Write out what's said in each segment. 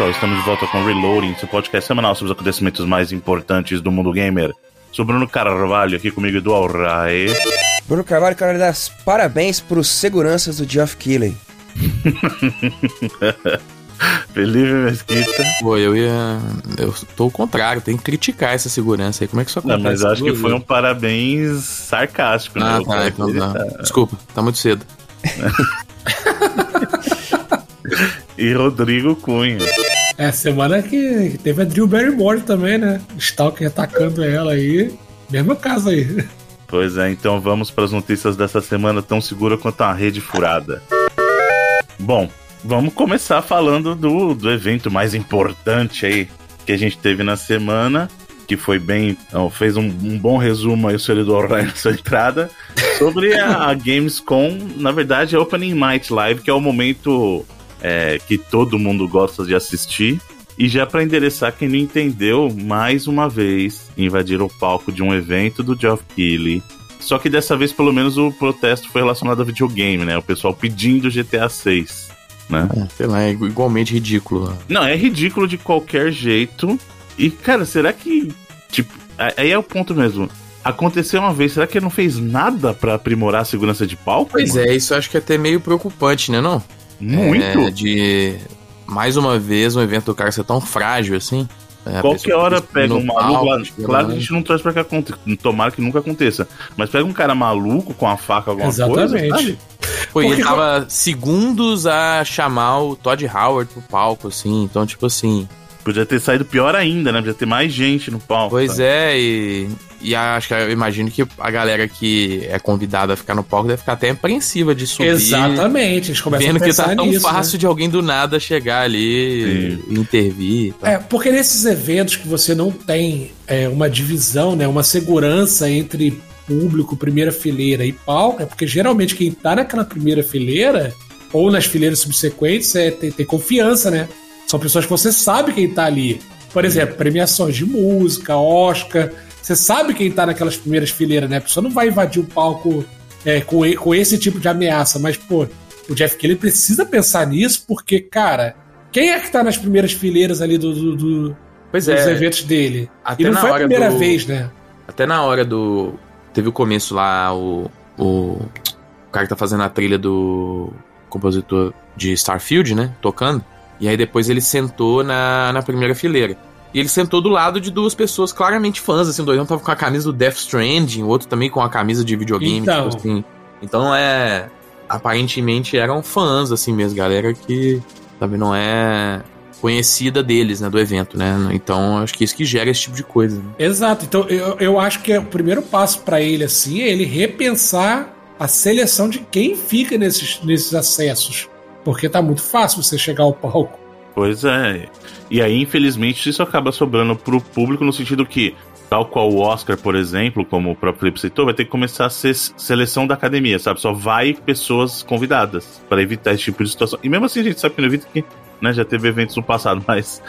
pessoal, estamos de volta com Reloading, seu podcast semanal sobre os acontecimentos mais importantes do mundo gamer. Sou Bruno Carvalho, aqui comigo do Alrae. Bruno Carvalho, quero dar parabéns para os seguranças do Geoff Keighley. Felipe Mesquita. Pô, eu ia. Eu tô o contrário, tem que criticar essa segurança aí. Como é que isso acontece? Não, mas acho que foi um parabéns sarcástico, né? Ah, tá, então tá. Desculpa, tá muito cedo. e Rodrigo Cunha. É, semana que teve a Drew Barrymore também, né? Stalker atacando ela aí. Mesma casa aí. Pois é, então vamos para as notícias dessa semana tão segura quanto a rede furada. Bom, vamos começar falando do, do evento mais importante aí que a gente teve na semana, que foi bem. fez um, um, bom resumo aí, o servidor na sua entrada, sobre a, a Gamescom, na verdade, a Opening Night Live, que é o momento é, que todo mundo gosta de assistir. E já para endereçar quem não entendeu, mais uma vez invadiram o palco de um evento do Geoff Keighley. Só que dessa vez, pelo menos, o protesto foi relacionado a videogame, né? O pessoal pedindo GTA 6, né? É, sei lá, é igualmente ridículo. Não, é ridículo de qualquer jeito. E, cara, será que. Tipo, aí é o ponto mesmo. Aconteceu uma vez, será que ele não fez nada para aprimorar a segurança de palco? Pois mano? é, isso eu acho que é até meio preocupante, né, não? Muito. É, de mais uma vez um evento do cara ser tão frágil assim. É, Qualquer hora pega um maluco lá, Claro que a gente não traz pra que aconteça. Tomara que nunca aconteça. Mas pega um cara maluco com a faca, alguma Exatamente. coisa. Exatamente. Pô, ele tava segundos a chamar o Todd Howard pro palco, assim. Então, tipo assim. Podia ter saído pior ainda, né? Podia ter mais gente no palco. Pois sabe? é, e, e acho que eu imagino que a galera que é convidada a ficar no palco deve ficar até apreensiva de subir. Exatamente, eles começam vendo a que tá tão nisso, fácil né? de alguém do nada chegar ali Sim. e intervir. Tá. É, porque nesses eventos que você não tem é, uma divisão, né? Uma segurança entre público, primeira fileira e palco, é porque geralmente quem tá naquela primeira fileira ou nas fileiras subsequentes é, tem, tem confiança, né? São pessoas que você sabe quem tá ali. Por exemplo, premiações de música, Oscar. Você sabe quem tá naquelas primeiras fileiras, né? A pessoa não vai invadir o palco é, com, com esse tipo de ameaça. Mas, pô, o Jeff Kelly precisa pensar nisso, porque, cara, quem é que tá nas primeiras fileiras ali do, do, do dos é, eventos dele? E não foi a primeira do, vez, né? Até na hora do. Teve o começo lá, o. O, o cara que tá fazendo a trilha do compositor de Starfield, né? Tocando. E aí depois ele sentou na, na primeira fileira. E ele sentou do lado de duas pessoas claramente fãs, assim, o doidão tava com a camisa do Death Stranding, o outro também com a camisa de videogame, então, tipo assim. Então é. Aparentemente eram fãs, assim mesmo, galera que também não é conhecida deles, né, do evento, né? Então acho que isso que gera esse tipo de coisa. Né? Exato. Então eu, eu acho que é o primeiro passo para ele, assim, é ele repensar a seleção de quem fica nesses, nesses acessos. Porque tá muito fácil você chegar ao palco. Pois é. E aí, infelizmente, isso acaba sobrando pro público no sentido que, tal qual o Oscar, por exemplo, como o próprio Felipe citou, vai ter que começar a ser seleção da academia, sabe? Só vai pessoas convidadas para evitar esse tipo de situação. E mesmo assim, a gente sabe que não evita que né, já teve eventos no passado, mas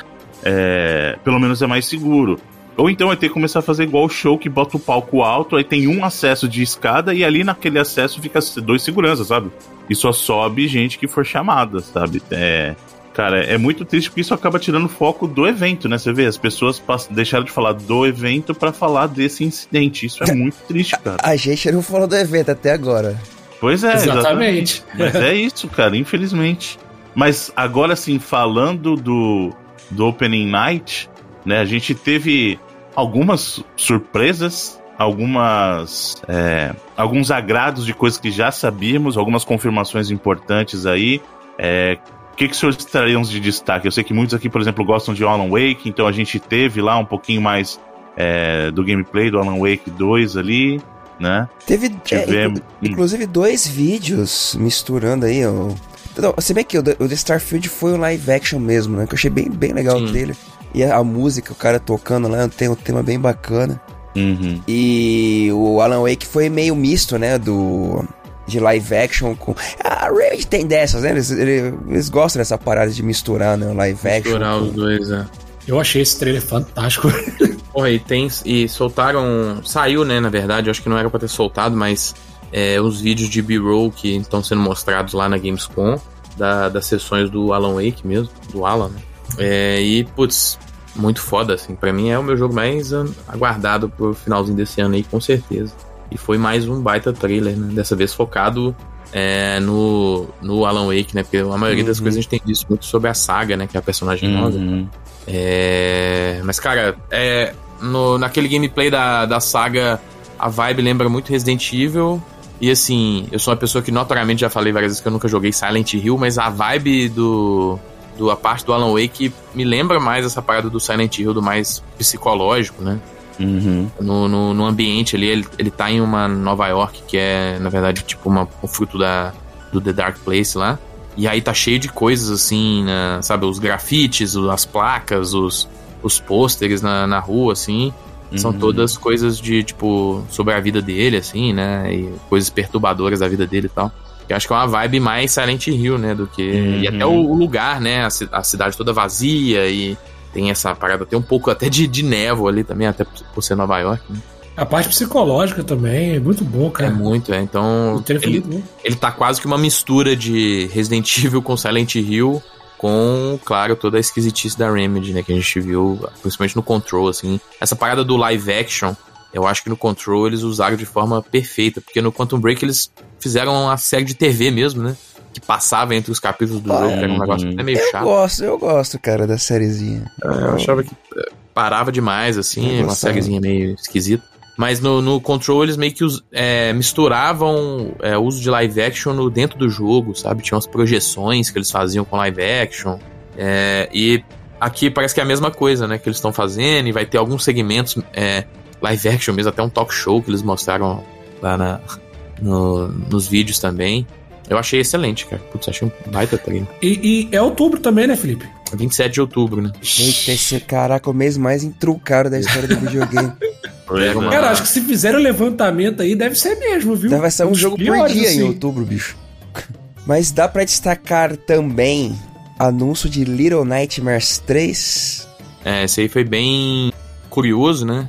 é, pelo menos é mais seguro. Ou então vai ter que começar a fazer igual o show que bota o palco alto, aí tem um acesso de escada e ali naquele acesso fica dois seguranças, sabe? E só sobe gente que for chamada, sabe? É, cara, é muito triste porque isso acaba tirando o foco do evento, né? Você vê, as pessoas deixaram de falar do evento para falar desse incidente. Isso é muito triste, cara. A gente não falou do evento até agora. Pois é, exatamente. exatamente. Mas é isso, cara, infelizmente. Mas agora sim, falando do, do Opening Night, né? A gente teve algumas surpresas, algumas é, alguns agrados de coisas que já sabíamos, algumas confirmações importantes aí. É, o que, que os senhores trariam de destaque? Eu sei que muitos aqui, por exemplo, gostam de Alan Wake, então a gente teve lá um pouquinho mais é, do gameplay do Alan Wake 2 ali, né? Teve, Tivemos... é, inclusive, dois vídeos misturando aí, ó. Não, se bem que o, o The Starfield foi um live action mesmo, né? Que eu achei bem, bem legal Sim. o trailer. E a, a, música, o cara tocando lá, tem um tema bem bacana. Uhum. E o Alan Wake foi meio misto, né? Do. De live action com. A Rage tem dessas, né? Eles, eles, eles gostam dessa parada de misturar, né? Live action. Misturar os dois, é. Eu achei esse trailer fantástico. Porra, e tem. E soltaram. Saiu, né? Na verdade, eu acho que não era pra ter soltado, mas é, os vídeos de B-roll que estão sendo mostrados lá na Gamescom, da, das sessões do Alan Wake mesmo, do Alan, né? É, e, putz, muito foda, assim. Pra mim é o meu jogo mais aguardado pro finalzinho desse ano aí, com certeza. E foi mais um baita trailer, né? Dessa vez focado é, no, no Alan Wake, né? Porque a maioria uhum. das coisas a gente tem visto muito sobre a saga, né? Que é a personagem uhum. nova. É, mas, cara, é, no, naquele gameplay da, da saga, a vibe lembra muito Resident Evil. E assim, eu sou uma pessoa que notoriamente já falei várias vezes que eu nunca joguei Silent Hill, mas a vibe do, do a parte do Alan Wake me lembra mais essa parada do Silent Hill, do mais psicológico, né? Uhum. No, no, no, ambiente ali, ele, ele tá em uma Nova York, que é, na verdade, tipo uma, um fruto da, do The Dark Place lá. E aí tá cheio de coisas assim, né, sabe? Os grafites, as placas, os, os pôsteres na, na rua, assim. Uhum. São todas coisas de, tipo, sobre a vida dele, assim, né? E coisas perturbadoras da vida dele e tal. Eu acho que é uma vibe mais Silent Hill, né? Do que. Uhum. E até o, o, lugar, né? A, a, cidade toda vazia e tem essa parada, tem um pouco até de, de névoa ali também, até por ser Nova York, né? A parte psicológica também é muito bom, cara. É muito, é. Então. Ele, ele tá quase que uma mistura de Resident Evil com Silent Hill, com, claro, toda a esquisitice da Remedy, né? Que a gente viu, principalmente no Control, assim. Essa parada do live action, eu acho que no Control eles usaram de forma perfeita, porque no Quantum Break eles fizeram uma série de TV mesmo, né? Que passava entre os capítulos do ah, jogo, que era um negócio até meio eu chato. Eu gosto, eu gosto, cara, da sériezinha. É, eu achava que é, parava demais, assim, uma sériezinha meio esquisita. Mas no, no Control eles meio que os, é, misturavam é, o uso de live action no, dentro do jogo, sabe? Tinha umas projeções que eles faziam com live action. É, e aqui parece que é a mesma coisa, né? Que eles estão fazendo, e vai ter alguns segmentos é, live action mesmo, até um talk show que eles mostraram lá na, no, nos vídeos também. Eu achei excelente, cara. Putz, achei um baita treino. E, e, é outubro também, né, Felipe? 27 de outubro, né? Eita, esse caraca, o mês mais intrucado da história do videogame. Uma... Cara, acho que se fizer o levantamento aí, deve ser mesmo, viu? Vai ser um jogo por dia assim. em outubro, bicho. Mas dá para destacar também anúncio de Little Nightmares 3. É, esse aí foi bem curioso, né?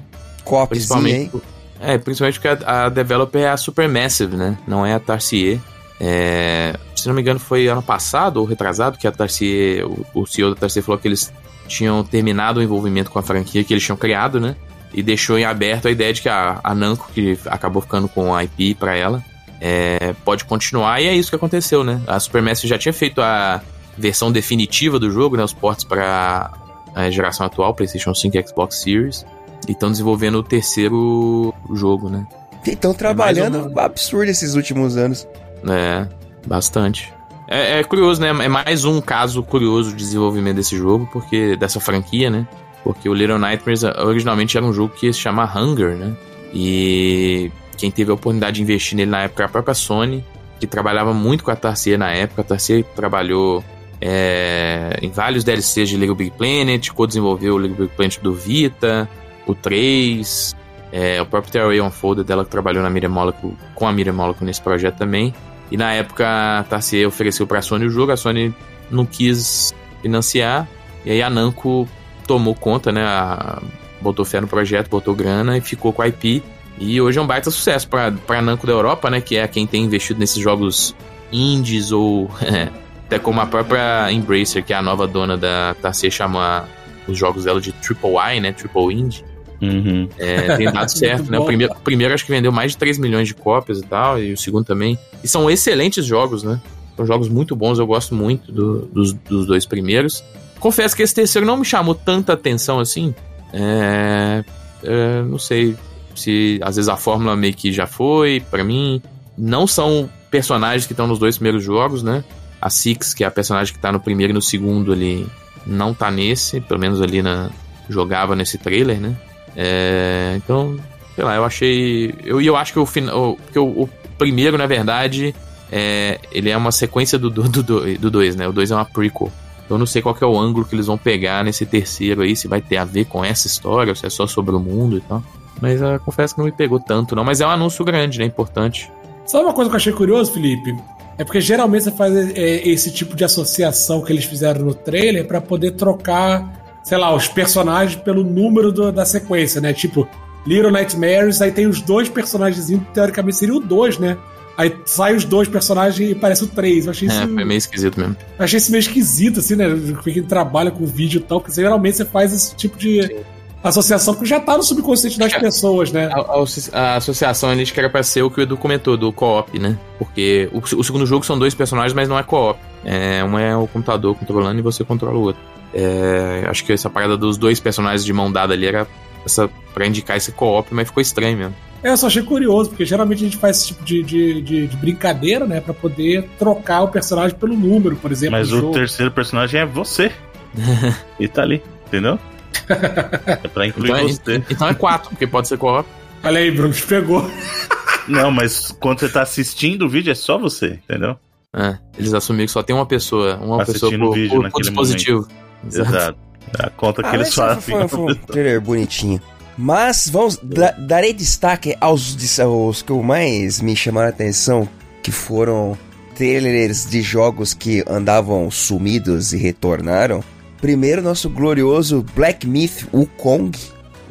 Principalmente, hein? É, principalmente porque a, a developer é a Supermassive, né? Não é a Tarsier. É, se não me engano, foi ano passado ou retrasado que a Tarsier, o, o CEO da Tarsier falou que eles tinham terminado o envolvimento com a franquia que eles tinham criado, né? e deixou em aberto a ideia de que a, a Namco, que acabou ficando com a IP para ela, é, pode continuar, e é isso que aconteceu, né? A Supermassive já tinha feito a versão definitiva do jogo, né? Os ports para a geração atual, PlayStation 5 e Xbox Series, e estão desenvolvendo o terceiro jogo, né? Estão trabalhando é uma... absurdo esses últimos anos. É, bastante. É, é, curioso, né? É mais um caso curioso de desenvolvimento desse jogo, porque dessa franquia, né? Porque o Little Nightmares eh, originalmente era um jogo que se chama Hunger, né? E quem teve a oportunidade de investir nele na época é a própria Sony, que trabalhava muito com a Tarsier na época. A Tarsier trabalhou é, em vários DLCs de Little Big Planet, co-desenvolveu o Little Big Planet do Vita, o 3, é, o próprio Terraway Unfolded dela que trabalhou na Miriam Molecule, com a Miriam Molecule nesse projeto também. E na época a Tarsier ofereceu para a Sony o jogo, a Sony não quis financiar, e aí a Namco tomou conta, né? A, botou fé no projeto, botou grana e ficou com a IP. E hoje é um baita sucesso para a Namco da Europa, né? Que é quem tem investido nesses jogos indies ou até como a própria Embracer, que é a nova dona da Tarsier, chama os jogos dela de Triple I, né? Triple Indie. Uhum. É, tem dado certo, né? O primeiro, o primeiro acho que vendeu mais de 3 milhões de cópias e tal, e o segundo também. E são excelentes jogos, né? São jogos muito bons, eu gosto muito do, dos, dos dois primeiros. Confesso que esse terceiro não me chamou tanta atenção assim. É, é, não sei se às vezes a fórmula meio que já foi, para mim. Não são personagens que estão nos dois primeiros jogos, né? A Six, que é a personagem que tá no primeiro e no segundo ali, não tá nesse, pelo menos ali na. jogava nesse trailer, né? É, então, sei lá, eu achei. Eu, eu acho que o final. Porque o, o, primeiro, na verdade, é, ele é uma sequência do 2, do, do, do dois, né? O 2 é uma prequel. Eu não sei qual é o ângulo que eles vão pegar nesse terceiro aí, se vai ter a ver com essa história, se é só sobre o mundo e tal. Mas uh, confesso que não me pegou tanto, não. Mas é um anúncio grande, né? Importante. Sabe uma coisa que eu achei curioso, Felipe? É porque geralmente você faz é, esse tipo de associação que eles fizeram no trailer para poder trocar sei lá, os personagens pelo número do, da sequência, né? Tipo, Little Nightmares, aí tem os dois personagens, teoricamente seriam dois, né? Aí sai os dois personagens e parece o três. Eu achei É, isso. foi meio esquisito mesmo. Eu achei isso meio esquisito, assim, né? Quem trabalha com vídeo e tal, porque geralmente você faz esse tipo de associação que já tá no subconsciente das É. pessoas, né? A, a- a associação ali que era pra ser o que o Edu comentou, do co-op, né? Porque o, o segundo jogo são dois personagens, mas não é co-op. É, um é o computador controlando e você controla o outro. É, acho que essa parada dos dois personagens de mão dada ali era essa, pra indicar esse co-op, mas ficou estranho mesmo. É, eu só achei curioso, porque geralmente a gente faz esse tipo de, de, de- de brincadeira, né? Pra poder trocar o personagem pelo número, por exemplo. Mas o jogo. terceiro personagem é você. e tá ali, entendeu? É pra incluir Então você. então é quatro, porque pode ser co-op. Olha aí, Bruno, te pegou. Não, mas quando você tá assistindo o vídeo é só você, entendeu? É, eles assumiram que só tem uma pessoa, uma Assistindo pessoa por, o vídeo por- por dispositivo. Exato. A conta que Ah, eles mas fazem. foi, foi um trailer bonitinho. Mas vamos da- darei destaque aos, aos que mais me chamaram a atenção, que foram trailers de jogos que andavam sumidos e retornaram. Primeiro, nosso glorioso Black Myth Wukong,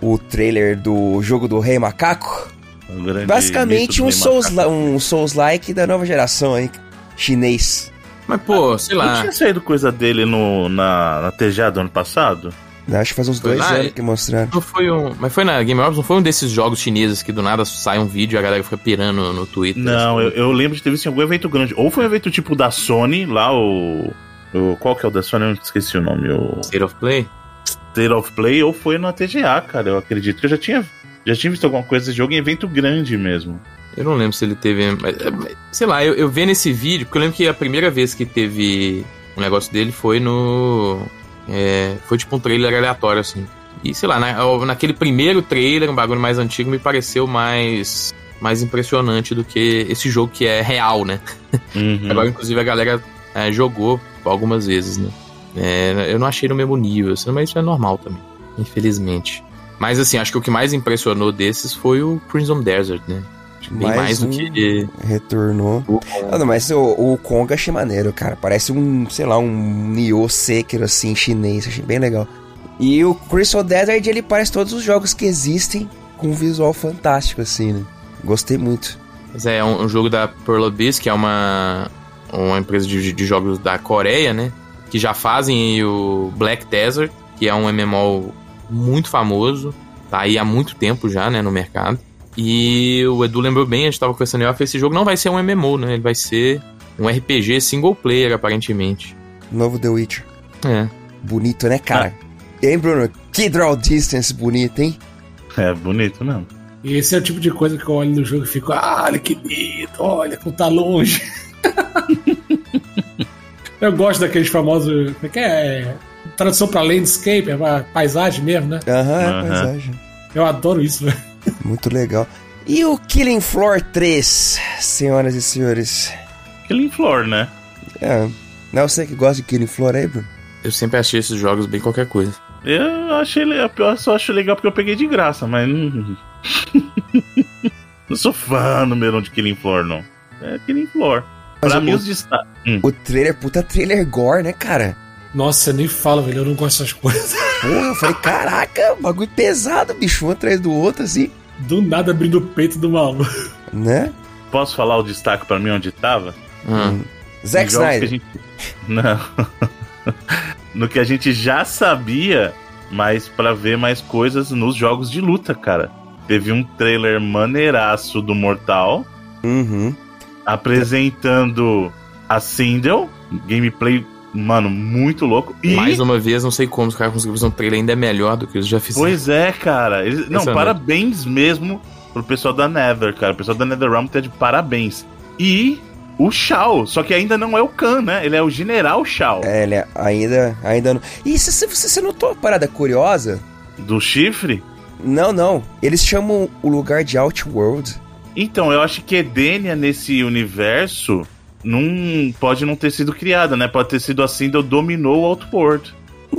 o trailer do jogo do Rei Macaco. Um Basicamente um Souls, Neymar. um Souls-like da nova geração aí, chinês. Mas, pô, sei Não lá. tinha saído coisa dele no, na, na TGA do ano passado? Acho que faz uns Foi dois lá, anos que mostraram. Não foi um. Mas foi na Game Awards, não foi um desses jogos chineses que do nada sai um vídeo e a galera fica pirando no Twitter. Não, assim. eu, eu lembro de ter visto em algum evento grande. Ou foi um evento tipo da Sony, lá o. o qual que é o da Sony? Eu esqueci o nome. O State of Play? State of Play, ou foi na TGA, cara. Eu acredito que eu já tinha, já tinha visto alguma coisa desse jogo em evento grande mesmo. Eu não lembro se ele teve. mas, é, Sei lá, eu, eu vendo esse vídeo, porque eu lembro que a primeira vez que teve um negócio dele foi no. é, foi tipo um trailer aleatório, assim. E sei lá, na- naquele primeiro trailer, um bagulho mais antigo, me pareceu mais. mais impressionante do que esse jogo que é real, né? Uhum. Agora, inclusive, a galera é, jogou algumas vezes, né? É, eu não achei no mesmo nível, assim, mas isso é normal também, infelizmente. Mas assim, acho que o que mais impressionou desses foi o Crimson Desert, né? Bem Mais mais, do um. que Retornou. Ah, não, mas o, o Kong achei maneiro, cara. Parece um, sei lá, um Nioh Sekiro, assim, chinês. Achei bem legal. E o Crystal Desert, ele parece todos os jogos que existem com um visual fantástico, assim, né? Gostei muito. Mas é um, um jogo da Pearl Abyss, que é uma, uma empresa de, de jogos da Coreia, né? Que já fazem o Black Desert, que é um MMO muito famoso. Tá aí há muito tempo já, né, no mercado. E o Edu lembrou bem, a gente tava conversando em off, esse jogo não vai ser um MMO, né? Ele vai ser um RPG single player, aparentemente. Novo The Witcher. É. Bonito, né, cara? Hein, Bruno? Que draw distance bonito, hein? É bonito mesmo. E esse é o tipo de coisa que eu olho no jogo e fico, ah, olha que lindo, olha como tá longe. eu gosto daqueles famosos. Como é que é? Tradução pra landscape, é uma paisagem mesmo, né? Aham, é Aham. paisagem. Eu adoro isso, velho. Muito legal. E o Killing Floor 3, senhoras e senhores? Killing Floor, né? É. Não, você que gosta de Killing Floor aí, Bruno? Eu sempre achei esses jogos bem qualquer coisa. Eu achei eu só acho legal porque eu peguei de graça, mas não. sou fã número um de Killing Floor, não. É Killing Floor. Mas Pra mim, os destaques. Hum. O trailer, puta trailer gore, né, cara? Nossa, eu nem falo, velho, eu não gosto dessas coisas. Porra, eu falei, caraca, bagulho pesado, bicho, um atrás do outro, assim, Do nada abrindo o peito do maluco. né? Posso falar o destaque pra mim onde tava? Zack Nos jogos que Snyder. gente- Não. no que a gente já sabia, mas pra ver mais coisas nos jogos de luta, cara. Teve um trailer maneiraço do Mortal Uhum. apresentando a Sindel, gameplay, mano, muito louco. E Mais uma vez, não sei como os caras conseguiram fazer um trailer ainda melhor do que eles já fizeram. Pois é, cara. Eles- Não, Impressionante. parabéns mesmo pro pessoal da Nether, cara. O pessoal da NetherRealm tá de parabéns. E o Shao, só que ainda não é o Khan, né? Ele é o General Shao. É, ele ainda, ainda não... E se você, você notou uma parada curiosa? Do chifre? Não, não. Eles chamam o lugar de Outworld. Então, eu acho que Edenia nesse universo não pode não ter sido criada, né? Pode ter sido assim, Sindel dominou o Outworld.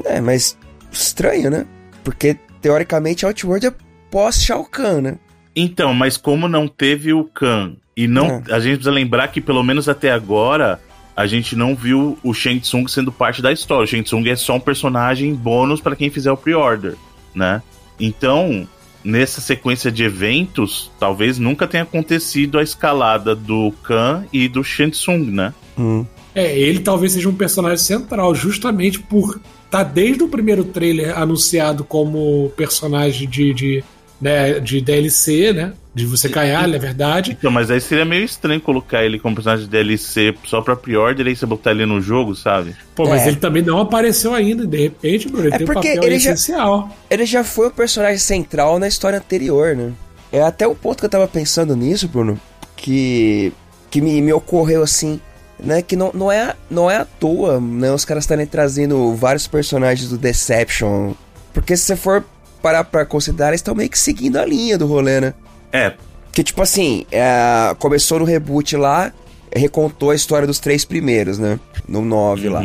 É, mas estranho, né? Porque, teoricamente, Outworld é pós-Shao Kahn, né? Então, mas como não teve o Khan e não, É. a gente precisa lembrar que pelo menos até agora a gente não viu o Shang Tsung sendo parte da história. O Shang Tsung é só um personagem bônus para quem fizer o pre-order, né? Então, nessa sequência de eventos, talvez nunca tenha acontecido a escalada do Khan e do Shang Tsung, né? Hum. É, ele talvez seja um personagem central, justamente por tá desde o primeiro trailer anunciado como personagem de, de, né, de DLC, né? De você ganhar, é verdade. Então, mas aí seria meio estranho colocar ele como personagem de DLC só pra pre-order e você botar ele no jogo, sabe? Pô, mas é. ele também não apareceu ainda, de repente, Bruno, ele é tem um papel ele essencial. Já, ele já foi um personagem central na história anterior, né? É até o ponto que eu tava pensando nisso, Bruno, que, que me, me ocorreu assim, né? Que não, não, é, não é à toa, né? Os caras estarem trazendo vários personagens do Deception. Porque se você for parar pra considerar, eles estão meio que seguindo a linha do rolê, né? É. Que tipo assim, é, começou no reboot lá, recontou a história dos três primeiros, né? No 9 uhum. lá.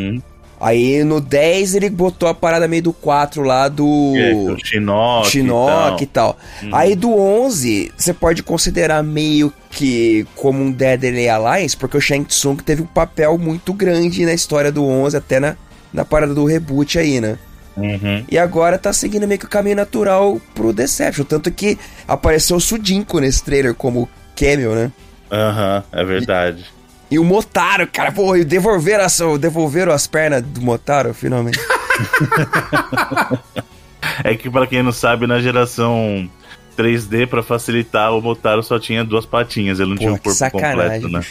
Aí no 10 ele botou a parada meio do 4 lá do. É, do Shinnok. Shinnok e tal. E tal. Uhum. Aí do 11, você pode considerar meio que como um Deadly Alliance, porque o Shang Tsung teve um papel muito grande na história do 11, até na, na parada do reboot aí, né? Uhum. E agora tá seguindo meio que o caminho natural pro Deception. Tanto que apareceu o Sudinko nesse trailer como cameo, né? Aham, uhum, é verdade. E, e, o Motaro, cara, pô, devolveram as, devolveram as pernas do Motaro, finalmente. é que para quem não sabe, na geração 3D, para facilitar, o Motaro só tinha duas patinhas, ele não pô, tinha um corpo completo, né?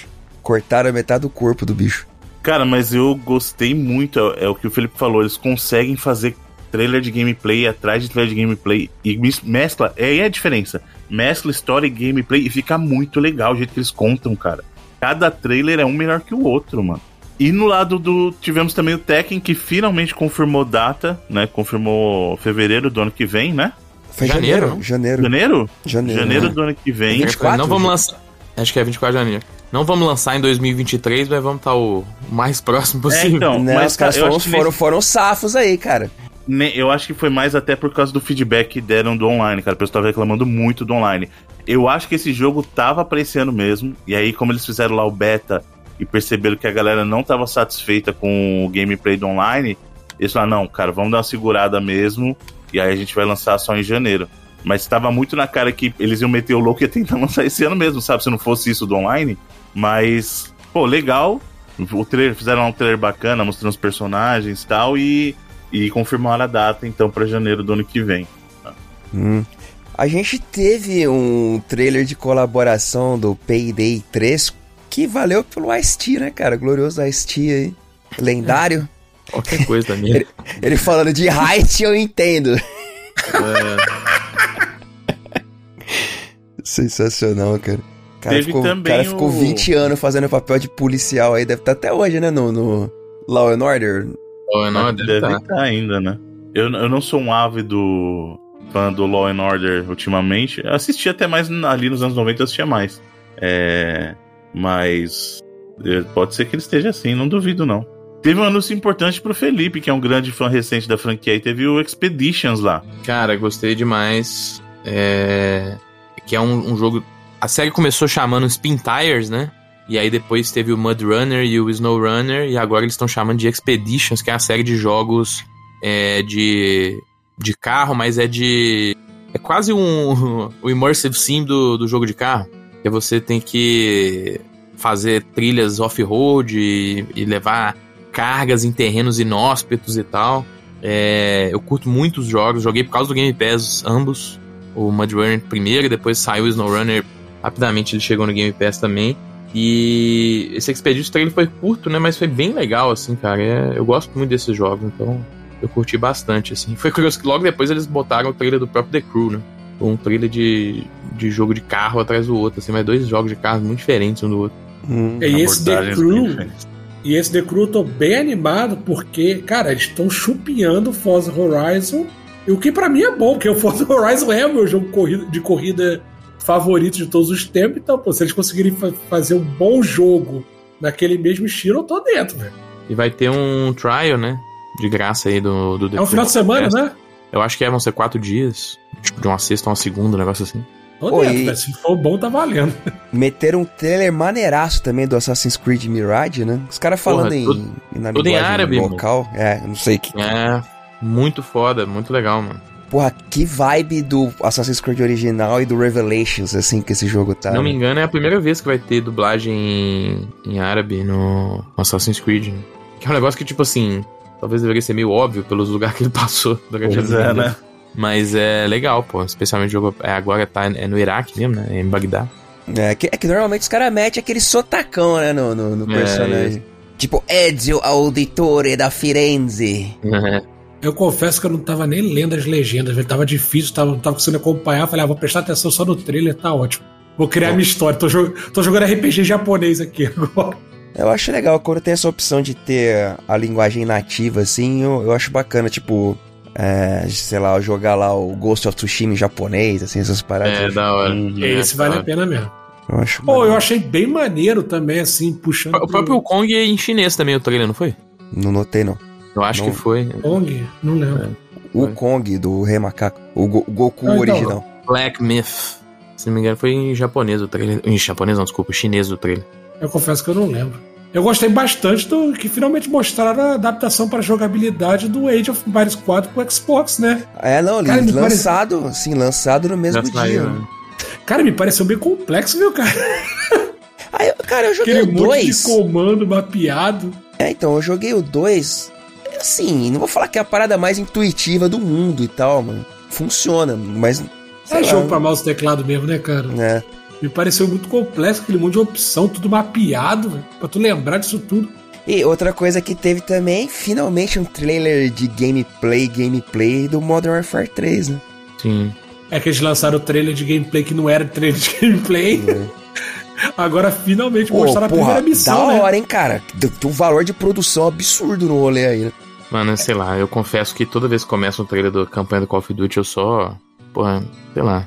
Cortaram metade do corpo do bicho. Cara, mas eu gostei muito, é, é, o que o Felipe falou, eles conseguem fazer trailer de gameplay atrás de trailer de gameplay e mescla, é aí é a diferença. Mescla história e gameplay e fica muito legal o jeito que eles contam, cara. Cada trailer é um melhor que o outro, mano. E no lado do. Tivemos também o Tekken, que finalmente confirmou data, né? Confirmou fevereiro do ano que vem, né? Foi janeiro. Janeiro. Janeiro? Janeiro, janeiro né? do ano que vem. 24, não vamos lançar. Acho que é 24 de janeiro. Não vamos lançar em 2023, mas vamos estar tá o mais próximo é, possível. É, então, Não, mas os caras foram, foram, nesse... foram safos aí, cara. Eu acho que foi mais até por causa do feedback que deram do online, cara. O pessoal tava reclamando muito do online. Eu acho que esse jogo tava pra esse ano mesmo. E aí, como eles fizeram lá o beta e perceberam que a galera não tava satisfeita com o gameplay do online, eles falaram, não, cara, vamos dar uma segurada mesmo. E aí a gente vai lançar só em janeiro. Mas estava muito na cara que eles iam meter o louco e ia tentar lançar esse ano mesmo, sabe? Se não fosse isso do online. Mas, pô, legal. O trailer, fizeram um trailer bacana, mostrando os personagens e tal, e, e confirmaram a data, então, para janeiro do ano que vem. Hum. A gente teve um trailer de colaboração do Payday 3 que valeu pelo Ice-T, né, cara? Glorioso Ice-T aí. Lendário. Qualquer coisa também. ele, ele falando de height, eu entendo. É. Sensacional, cara cara Teve ficou, também cara ficou 20 anos fazendo papel de policial aí, deve estar tá até hoje, né? No, no Law and Order. Law and Order deve estar tá. ainda, né? Eu, eu não sou um ávido fã do Law and Order ultimamente. Eu assisti até mais ali nos anos 90, eu assistia mais. É, mas é, pode ser que ele esteja assim, não duvido não. Teve um anúncio importante pro Felipe, que é um grande fã recente da franquia, e teve o Expeditions lá. Cara, gostei demais. É... Que é um, um jogo a série começou chamando Spin Tires, né? E aí depois teve o Mud Runner e o Snow Runner, e agora eles estão chamando de Expeditions, que é a série de jogos é, de, de carro, mas é de. É quase um o immersive sim do, do jogo de carro. Que você tem que fazer trilhas off-road e, e, levar cargas em terrenos inóspitos e tal. É, eu curto muito os jogos, joguei por causa do Game Pass ambos. O Mud Runner primeiro, depois saiu o Snow Runner Rapidamente ele chegou no Game Pass também. E esse Expedition trailer foi curto, né? Mas foi bem legal, assim, cara. É, eu gosto muito desses jogos, então eu curti bastante, assim. Foi curioso que logo depois eles botaram o trailer do próprio The Crew, né? Um trailer de, de jogo de carro atrás do outro, assim, mas dois jogos de carro muito diferentes um do outro. Hum, e esse The Crew. E esse The Crew eu tô bem animado porque, cara, eles estão chupinhando Forza Horizon. E o que para mim é bom, porque o Forza Horizon é o meu jogo de corrida favorito de todos os tempos. Então, pô, se eles conseguirem fa fazer um bom jogo naquele mesmo estilo, eu tô dentro, velho. E vai ter um trial, né? De graça aí do, do É um final de semana, né? Eu acho que é, vão ser quatro dias. Tipo, de uma sexta a uma segunda, um negócio assim. Tô Oi. dentro, se for bom, tá valendo. Meteram um trailer maneiraço também do Assassin's Creed Mirage, né? Os caras falando Porra, em, tudo, na tudo em árabe, local. Mano. É, não sei que. É, muito foda, muito legal, mano. Porra, que vibe do Assassin's Creed original e do Revelations, assim, que esse jogo tá. Se não me engano, é a primeira vez que vai ter dublagem em, em árabe no Assassin's Creed. Que é um negócio que, tipo assim, talvez deveria ser meio óbvio pelos lugares que ele passou durante pois a vida. É, né? Mas é legal, pô. Especialmente o jogo é, agora tá é no Iraque mesmo, né? Em Bagdá. É que, é que normalmente os caras metem aquele sotacão, né, no, no, no é, personagem. É, tipo, Ezio Auditore da Firenze. É. Eu confesso que eu não tava nem lendo as legendas, tava difícil, tava, não tava conseguindo acompanhar. Falei, ah, vou prestar atenção só no trailer, tá ótimo. Vou criar minha história. Tô, jog tô jogando RPG japonês aqui agora. Eu acho legal, quando tem essa opção de ter a linguagem nativa, assim, eu, eu acho bacana, tipo, é, sei lá, jogar lá o Ghost of Tsushima em japonês, assim, essas paradas. É, da hora. Uhum. Esse é, vale a pena mesmo. Eu acho Pô, eu achei bem maneiro também, assim, puxando. O próprio pro... Kong é em chinês também, o trailer, não foi? Não notei, não. Eu acho não. que foi. Kong? Não lembro. É. O. Kong do Rei Macaco. O, Go o Goku ah, então. original. Black Myth. Se não me engano, foi em japonês o trailer. Em japonês, não, desculpa, chinês o trailer. Eu confesso que eu não lembro. Eu gostei bastante do que finalmente mostraram a adaptação para jogabilidade do Age of Empires 4 pro Xbox, né? É, não, cara, lançado, parece... sim, lançado no mesmo Já dia. Saiu, né? Cara, me pareceu bem complexo, viu, cara? Aí, cara, eu joguei Aquele o 2. de comando mapeado. É, então, eu joguei o 2. Assim, não vou falar que é a parada mais intuitiva do mundo e tal, mano. Funciona, mas. É jogo pra mouse e teclado mesmo, né, cara? É. Me pareceu muito complexo, aquele monte de opção, tudo mapeado, véio, pra tu lembrar disso tudo. E outra coisa que teve também, finalmente um trailer de gameplay, gameplay do Modern Warfare 3, né? Sim. É que eles lançaram o trailer de gameplay que não era trailer de gameplay. É. Agora finalmente Pô, mostraram porra, a primeira missão. Da né? hora, hein, cara? Tem um valor de produção absurdo no rolê aí, né? Mano, sei lá, eu confesso que toda vez que começa um trailer da campanha do Call of Duty, eu só. Porra, sei lá.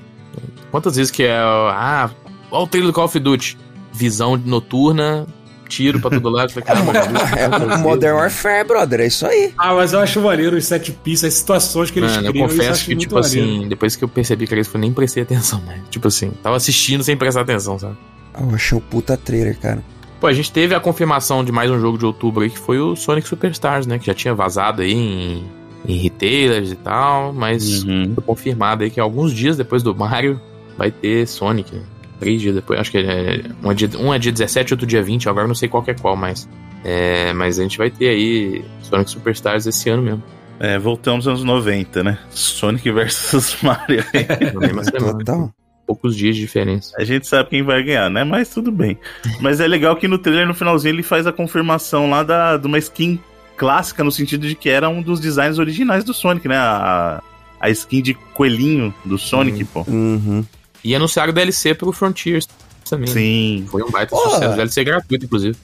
Quantas vezes que é. Ah, olha o trailer do Call of Duty. Visão noturna, tiro pra todo lado. é, é Modern Warfare, brother, é isso aí. Ah, mas eu acho maneiro os set pieces, as situações que eles Mano, criam. Eu confesso que, tipo assim, depois que eu percebi que era isso, eu nem prestei atenção, né? Tipo assim, tava assistindo sem prestar atenção, sabe? Eu achei o puta trailer, cara. Pô, a gente teve a confirmação de mais um jogo de outubro aí, que foi o Sonic Superstars, né? Que já tinha vazado aí em, em retailers e tal, mas uhum. foi confirmado aí que alguns dias depois do Mario vai ter Sonic. Né? Três dias depois, acho que é, um, é dia, um é dia 17, outro dia 20, agora não sei qual é qual, mas. É, mas a gente vai ter aí Sonic Superstars esse ano mesmo. É, voltamos aos anos 90, né? Sonic versus Mario. Total poucos dias de diferença. A gente sabe quem vai ganhar, né? Mas tudo bem. Mas é legal que no trailer, no finalzinho, ele faz a confirmação lá da, de uma skin clássica, no sentido de que era um dos designs originais do Sonic, né? A, a skin de coelhinho do Sonic, uhum. pô. Uhum. E anunciaram DLC pro Frontiers também. Né? Sim. Foi um baita Porra. sucesso. DLC gratuito, inclusive.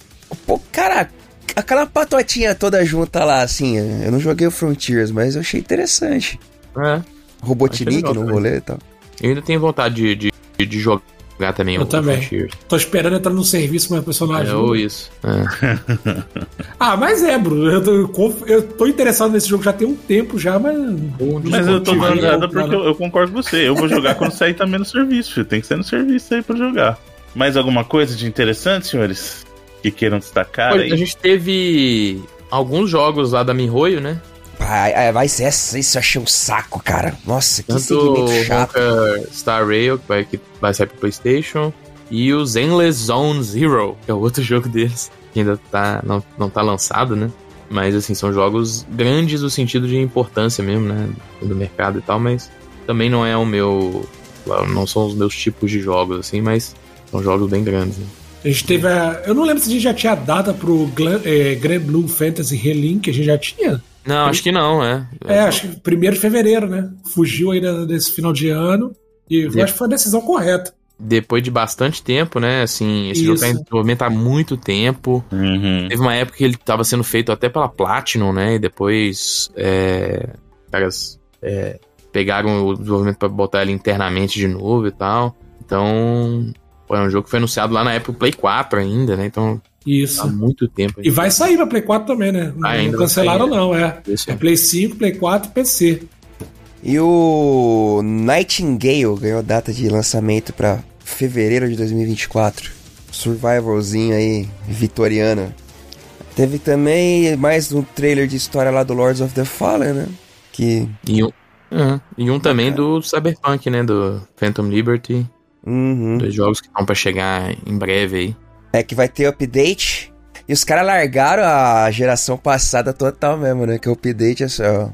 Pô, cara, aquela patotinha toda junta lá, assim, eu não joguei o Frontiers, mas eu achei interessante. É. Robotnik no rolê e tal. Eu ainda tenho vontade de, de, de jogar também. Eu também. Frontiers. Tô esperando entrar no serviço com a personagem. É, ou isso. É. ah, mas é, Bruno. Eu tô, eu tô, interessado nesse jogo já tem um tempo já, mas. Mas eu tô dando nada porque eu, eu, concordo com você. Eu vou jogar quando sair também no serviço. Filho. Tem que ser no serviço aí pra jogar. Mais alguma coisa de interessante, senhores? Que queiram destacar? Olha, a gente teve alguns jogos lá da Mihoyo, né? Vai, vai ser essa, isso eu achei um saco, cara. Nossa, que Tanto segmento chato. Star Rail, que vai, que vai sair pro PlayStation, e o Zenless Zone Zero, que é o outro jogo deles, que ainda tá, não, não tá lançado, né? Mas, assim, são jogos grandes no sentido de importância mesmo, né? Do mercado e tal, mas também não é o meu. Não são os meus tipos de jogos, assim, mas são jogos bem grandes. Né? A gente teve a. Eu não lembro se a gente já tinha data pro Glen, é, Grand Blue Fantasy Relink, a gente já tinha. Não, acho que não, é. É, acho que primeiro de fevereiro, né? Fugiu aí desse final de ano e de... acho que foi a decisão correta. Depois de bastante tempo, né? Assim, esse Isso. jogo tá em desenvolvimento há muito tempo. Uhum. Teve uma época que ele estava sendo feito até pela Platinum, né? E depois é, caras é, pegaram o desenvolvimento para botar ele internamente de novo e tal. Então, foi um jogo que foi anunciado lá na época do Play 4 ainda, né? Então isso. Há muito tempo. E vai sair pra Play 4 também, né? Não, ah, não cancelaram, não. É. é Play 5, Play 4 e PC. E o Nightingale ganhou data de lançamento para fevereiro de 2024. Survivalzinho aí, vitoriano. Teve também mais um trailer de história lá do Lords of the Fallen, né? Que... E um, uhum. e um também do Cyberpunk, né? Do Phantom Liberty. Uhum. Dois jogos que estão pra chegar em breve aí. É que vai ter update. E os caras largaram a geração passada total mesmo, né? Que o update é só.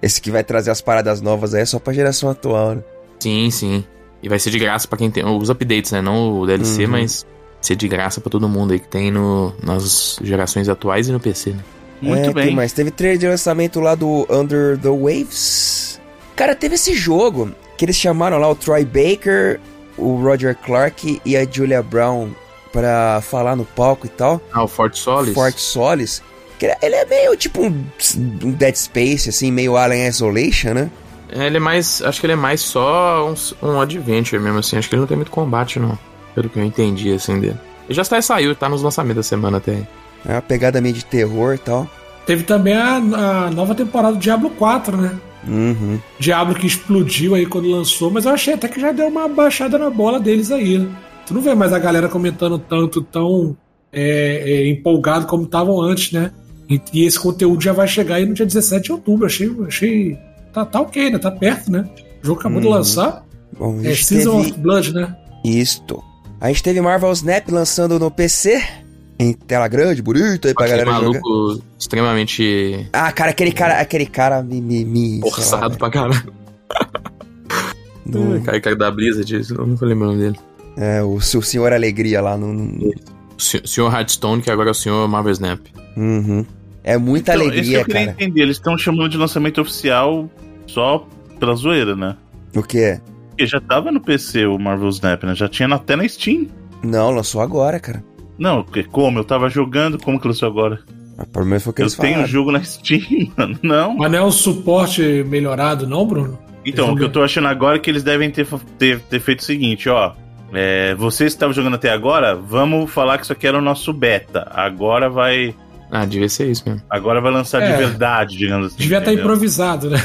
Esse que vai trazer as paradas novas aí é só pra geração atual, né? Sim, sim. E vai ser de graça para quem tem os updates, né? Não o DLC, uhum. mas ser de graça para todo mundo aí que tem no, nas gerações atuais e no PC, né? Muito é, bem. Mas teve trailer de lançamento lá do Under the Waves. Cara, teve esse jogo que eles chamaram lá o Troy Baker, o Roger Clark e a Julia Brown para falar no palco e tal. Ah, o Fort Solis? Fort Solis. Ele é meio tipo um, um Dead Space, assim, meio Alien Isolation, né? É, ele é mais. Acho que ele é mais só um, um adventure mesmo, assim. Acho que ele não tem muito combate, não. Pelo que eu entendi, assim, dele. Ele já está, saiu, tá nos lançamentos da semana até. É uma pegada meio de terror e tal. Teve também a, a nova temporada do Diablo 4, né? Uhum. Diablo que explodiu aí quando lançou, mas eu achei até que já deu uma baixada na bola deles aí, né? Tu não vê mais a galera comentando tanto, tão é, é, empolgado como estavam antes, né? E, e, esse conteúdo já vai chegar aí no dia 17 de outubro. Achei. achei tá, tá ok, né? Tá perto, né? O jogo acabou uhum. de lançar. Bom, é Season teve... of Blood, né? Isto. A gente teve Marvel Snap lançando no PC. Em tela grande, bonita aí pra aquele galera maluco jogar. extremamente. Ah, cara, aquele cara, aquele cara me. me, me Forçado lá, pra caralho. Do... Cara, cara da Blizzard, eu nunca lembro o nome dele. É, o, o Senhor Alegria lá no. no... O senhor Hearthstone, que agora é o senhor Marvel Snap. Uhum. É muita então, alegria, isso eu queria cara. entender. Eles estão chamando de lançamento oficial só pela zoeira, né? O que Porque já tava no PC o Marvel Snap, né? Já tinha até na Steam. Não, lançou agora, cara. Não, porque como? Eu tava jogando, como que lançou agora? Ah, pelo menos foi que Eu eles tenho o jogo na Steam, mano. Não. Mas não é um suporte melhorado, não, Bruno? Então, o que eu tô achando agora é que eles devem ter, ter, ter feito o seguinte, ó. É, vocês que estavam jogando até agora, vamos falar que isso aqui era o nosso beta. Agora vai. Ah, devia ser isso mesmo. Agora vai lançar é, de verdade, digamos assim. Devia estar tá improvisado, né?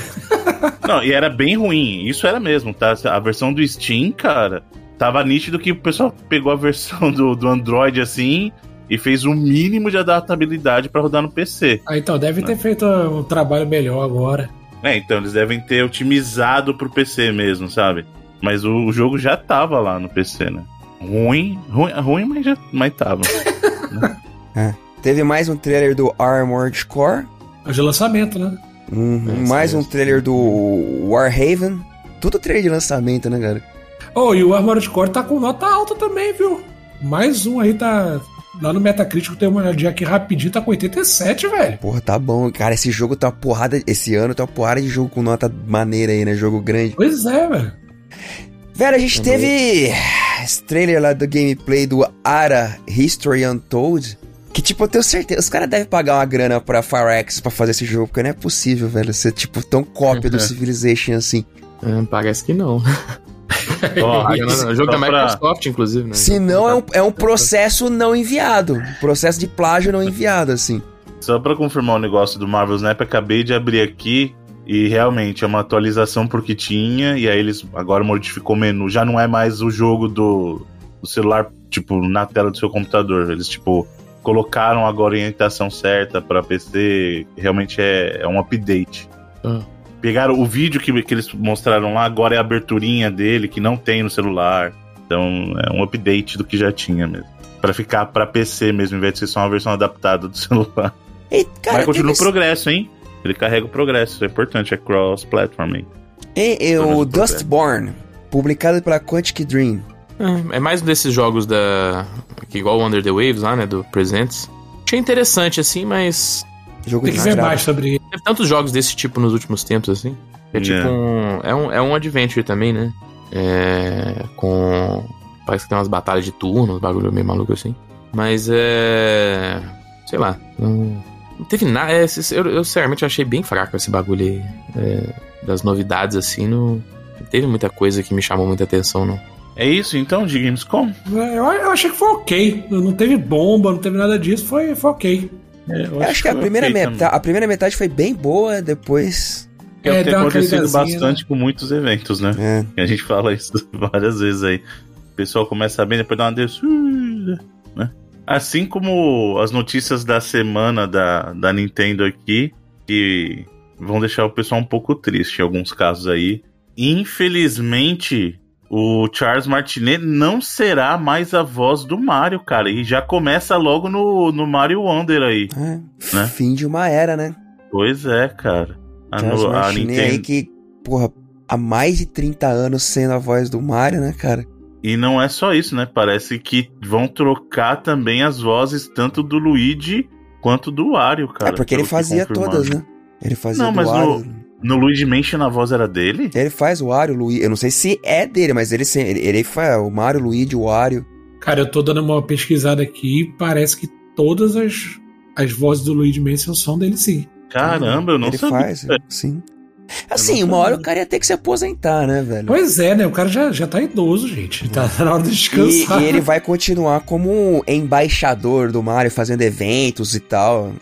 Não, e era bem ruim. Isso era mesmo, tá? A versão do Steam, cara, tava nítido que o pessoal pegou a versão do, do Android assim e fez o um mínimo de adaptabilidade para rodar no PC. Ah, então deve né? ter feito um trabalho melhor agora. É, então eles devem ter otimizado pro PC mesmo, sabe? Mas o, o jogo já tava lá no PC, né? Ruim, ruim, ruim mas já mas tava. né? é. Teve mais um trailer do Armored Core. É de lançamento, né? Uhum. mais um trailer do Warhaven. Tudo trailer de lançamento, né, cara? Oh, e o Armored Core tá com nota alta também, viu? Mais um aí tá. Lá no Metacritic tem uma olhadinha aqui rapidinho, tá com 87, velho. Porra, tá bom. Cara, esse jogo tá uma porrada. Esse ano tá uma porrada de jogo com nota maneira aí, né? Jogo grande. Pois é, velho. Velho, a gente teve esse trailer lá do gameplay do Ara History Untold. Que, tipo, eu tenho certeza, os caras devem pagar uma grana pra Firex pra fazer esse jogo, porque não é possível, velho, ser, tipo, tão cópia do Civilization assim. É, parece que não. oh, o jogo da Microsoft, inclusive, né? Se não, é um, é um processo não enviado. Processo de plágio não enviado, assim. Só pra confirmar o negócio do Marvel Snap, acabei de abrir aqui e realmente é uma atualização porque tinha, e aí eles agora modificou o menu. Já não é mais o jogo do, do celular, tipo, na tela do seu computador. Eles, tipo, colocaram agora a orientação certa para PC. Realmente é, é um update. Ah. Pegaram o vídeo que, que eles mostraram lá, agora é a aberturinha dele, que não tem no celular. Então é um update do que já tinha mesmo. para ficar para PC mesmo, em vez de ser só uma versão adaptada do celular. E, cara, Mas continua o progresso, hein? Ele carrega o progresso, é importante, é cross-platform. E, e o Dustborn, publicado pela Quantic Dream. É, é, mais um desses jogos da. Que igual o Under the Waves lá, né? Do Presents. Achei interessante, assim, mas. Jogo Tem que ver mais sobre ele. Teve tantos jogos desse tipo nos últimos tempos, assim. É tipo yeah. um. É um, é um adventure também, né? É. Com. Parece que tem umas batalhas de turno, uns bagulho meio maluco assim. Mas é. Sei lá. Não não teve nada. É, eu, eu sinceramente achei bem fraco esse bagulho aí. É, das novidades, assim, não, não teve muita coisa que me chamou muita atenção, não. É isso então de Gamescom? É, eu, eu achei que foi ok. Não teve bomba, não teve nada disso, foi, foi ok. É, eu, acho, acho que, a primeira, okay metade, a primeira metade foi bem boa, depois Que é, é o que tem acontecido bastante né? com muitos eventos, né? É. A gente fala isso várias vezes aí. O pessoal começa bem, depois dá uma descida, né? Assim como as notícias da semana da, da Nintendo aqui, que vão deixar o pessoal um pouco triste em alguns casos aí. Infelizmente, o Charles Martinet não será mais a voz do Mario, cara. E já começa logo no, no Mario Wonder aí. É, né? Fim de uma era, né? Pois é, cara. A, Charles no, Martinet a Nintendo... aí que, porra, há mais de 30 anos sendo a voz do Mario, né, cara? E não é só isso, né? Parece que vão trocar também as vozes tanto do Luigi quanto do Wario, cara. É porque ele fazia todas, né? Ele fazia não, mas Wario. No, no Luigi Mansion a voz era dele? Ele faz o Wario, o Luigi. Eu não sei se é dele, mas ele, ele, ele faz o Mario, o Luigi, o Wario. Cara, eu tô dando uma pesquisada aqui e parece que todas as, as vozes do Luigi Mansion são dele sim. Caramba, eu não ele sabia. Ele faz, sim. Assim, uma hora o cara ia ter que se aposentar, né, velho? Pois é, né? O cara já, já tá idoso, gente. Tá na hora de descansar. E, e ele vai continuar como embaixador do Mario, fazendo eventos e tal.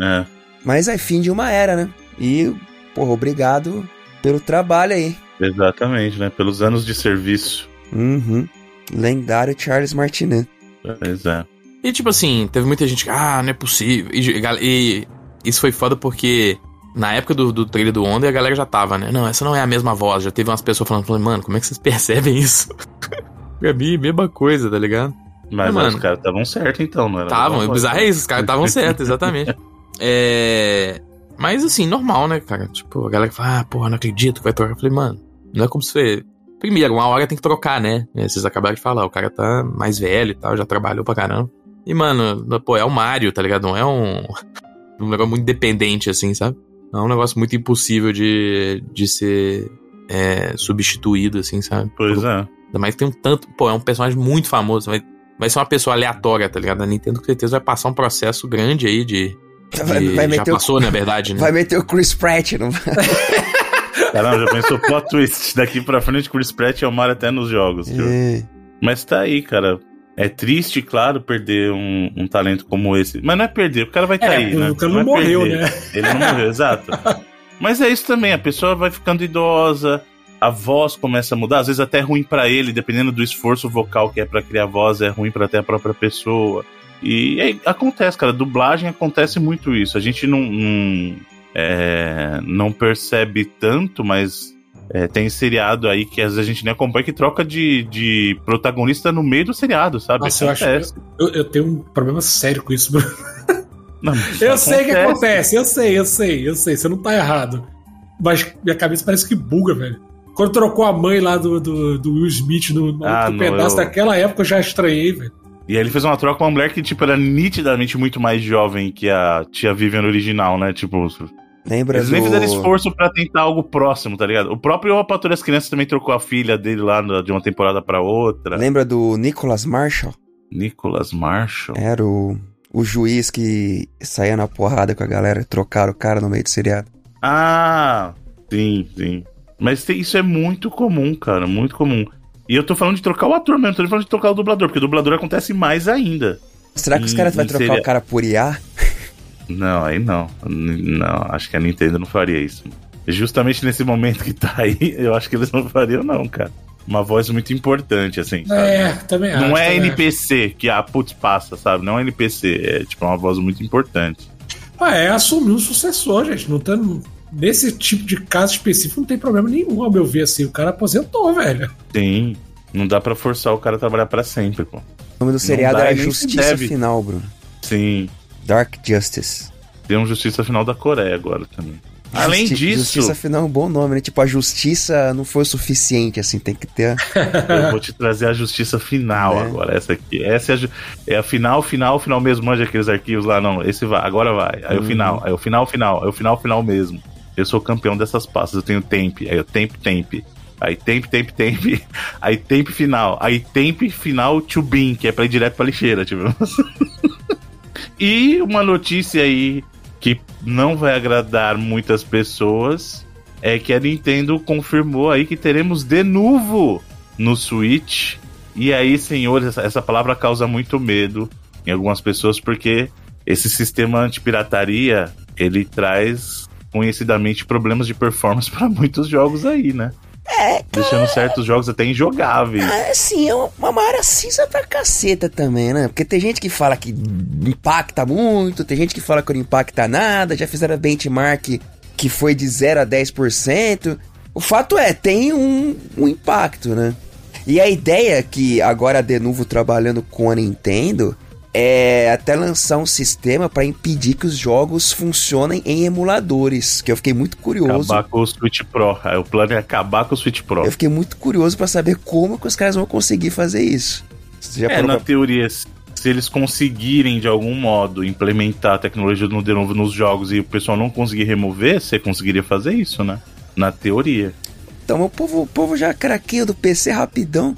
É. Mas é fim de uma era, né? E, porra, obrigado pelo trabalho aí. E né? Pelos anos de serviço. Uhum. Lendário Charles Martinet. Pois é. E tipo assim, teve muita gente que, ah, não é possível. E, e isso foi foda porque na época do, do trailer do Onda, a galera já tava, né? Não, essa não é a mesma voz. Já teve umas pessoas falando, falando mano, como é que vocês percebem isso? pra mim, mesma coisa, tá ligado? Mas, mano, os caras estavam certos então, não era? Estavam, o bizarro é isso, os caras estavam certos, exatamente. é. Mas assim, normal, né, cara? Tipo, a galera fala, ah, porra, não acredito que vai trocar. Eu falei, mano, não é como se fosse. Primeiro, uma hora tem que trocar, né? Vocês acabaram de falar, o cara tá mais velho e tal, já trabalhou pra caramba. E, mano, pô, é o Mario, tá ligado? Não é um. Um negócio muito independente, assim, sabe? É um negócio muito impossível de, de ser é, substituído, assim, sabe? Pois é. Ainda mais que tem um tanto. Pô, é um personagem muito famoso. Vai, vai ser uma pessoa aleatória, tá ligado? A Nintendo com certeza vai passar um processo grande aí de. Vai, vai já passou, o, na verdade, né? Vai meter o Chris Pratt, não vai? Caramba, já pensou plot twist. Daqui pra frente, Chris Pratt é o Mario até nos jogos. É. Mas tá aí, cara. É triste, claro, perder um, um, talento como esse. Mas não é perder, o cara vai estar tá é, aí, né? O cara não, não é morreu, perder. né? Ele não morreu, exato. Mas é isso também, a pessoa vai ficando idosa, a voz começa a mudar, às vezes até é ruim para ele, dependendo do esforço vocal que é para criar voz, é ruim para até a própria pessoa. E aí, acontece, cara, dublagem acontece muito isso. A gente não, não, é, não percebe tanto, mas é, tem seriado aí que às vezes a gente nem acompanha que troca de, de protagonista no meio do seriado, sabe? Nossa, eu, acho, eu, eu, tenho um problema sério com isso, Bruno. Não, eu acontece. sei que acontece, eu sei, eu sei, eu sei, você não tá errado. Mas minha cabeça parece que buga, velho. Quando trocou a mãe lá do, do, do Will Smith no, no ah, outro pedaço eu... daquela época, eu já estranhei, velho. E aí ele fez uma troca com uma mulher que, tipo, era nitidamente muito mais jovem que a tia Vivian original, né? Tipo, Lembra Eles do... nem fizeram esforço para tentar algo próximo, tá ligado? O próprio Patrulha das Crianças também trocou a filha dele lá de uma temporada para outra. Lembra do Nicholas Marshall? Nicholas Marshall? Era o, o juiz que saía na porrada com a galera, trocaram o cara no meio do seriado. Ah, sim, sim. Mas isso é muito comum, cara, muito comum. E eu tô falando de trocar o ator mesmo, tô falando de trocar o dublador, porque o dublador acontece mais ainda. Será que em, os caras vão trocar seria... o cara por IA? Não, aí não. Não, acho que a Nintendo não faria isso. Justamente nesse momento que tá aí, eu acho que eles não fariam, não, cara. Uma voz muito importante, assim. Sabe? É, também Não acho, é NPC acho. que a putz passa, sabe? Não é NPC, é tipo uma voz muito importante. Ah, é assumir um sucessor, gente. Não tem, nesse tipo de caso específico não tem problema nenhum, ao meu ver, assim. O cara aposentou, velho. Sim. Não dá para forçar o cara a trabalhar para sempre, pô. O nome do seriado era Justiça Final, Bruno. Sim. Dark Justice. Tem um Justiça Final da Coreia agora também. Além Justi disso. Justiça Final é um bom nome, né? Tipo, a justiça não foi o suficiente, assim, tem que ter. Eu vou te trazer a justiça final é. agora. Essa aqui. Essa é a, é a final, final, final mesmo. Manja aqueles arquivos lá, não. Esse vai, agora vai. Aí uhum. o final, aí o final, final, aí o final, final mesmo. Eu sou campeão dessas pastas. Eu tenho temp, aí eu temp, temp. Aí temp, temp, temp. Aí temp final. Aí temp final to bin, que é pra ir direto pra lixeira, tipo. E uma notícia aí que não vai agradar muitas pessoas é que a Nintendo confirmou aí que teremos de novo no Switch. E aí, senhores, essa, essa palavra causa muito medo em algumas pessoas porque esse sistema antipirataria ele traz conhecidamente problemas de performance para muitos jogos aí, né? É, Deixando certos jogos até injogáveis. Ah, sim, é uma, uma área cinza pra caceta também, né? Porque tem gente que fala que impacta muito, tem gente que fala que não impacta nada, já fizeram benchmark que foi de 0 a 10%. O fato é, tem um, um impacto, né? E a ideia que agora a Denuvo trabalhando com a Nintendo é até lançar um sistema para impedir que os jogos funcionem em emuladores, que eu fiquei muito curioso. Acabar com o Switch Pro. O plano é acabar com o Switch Pro. Eu fiquei muito curioso para saber como que os caras vão conseguir fazer isso. é, na teoria, se eles conseguirem de algum modo implementar a tecnologia no de novo nos jogos e o pessoal não conseguir remover, você conseguiria fazer isso, né? Na teoria. Então o povo, o povo já craqueia do PC rapidão.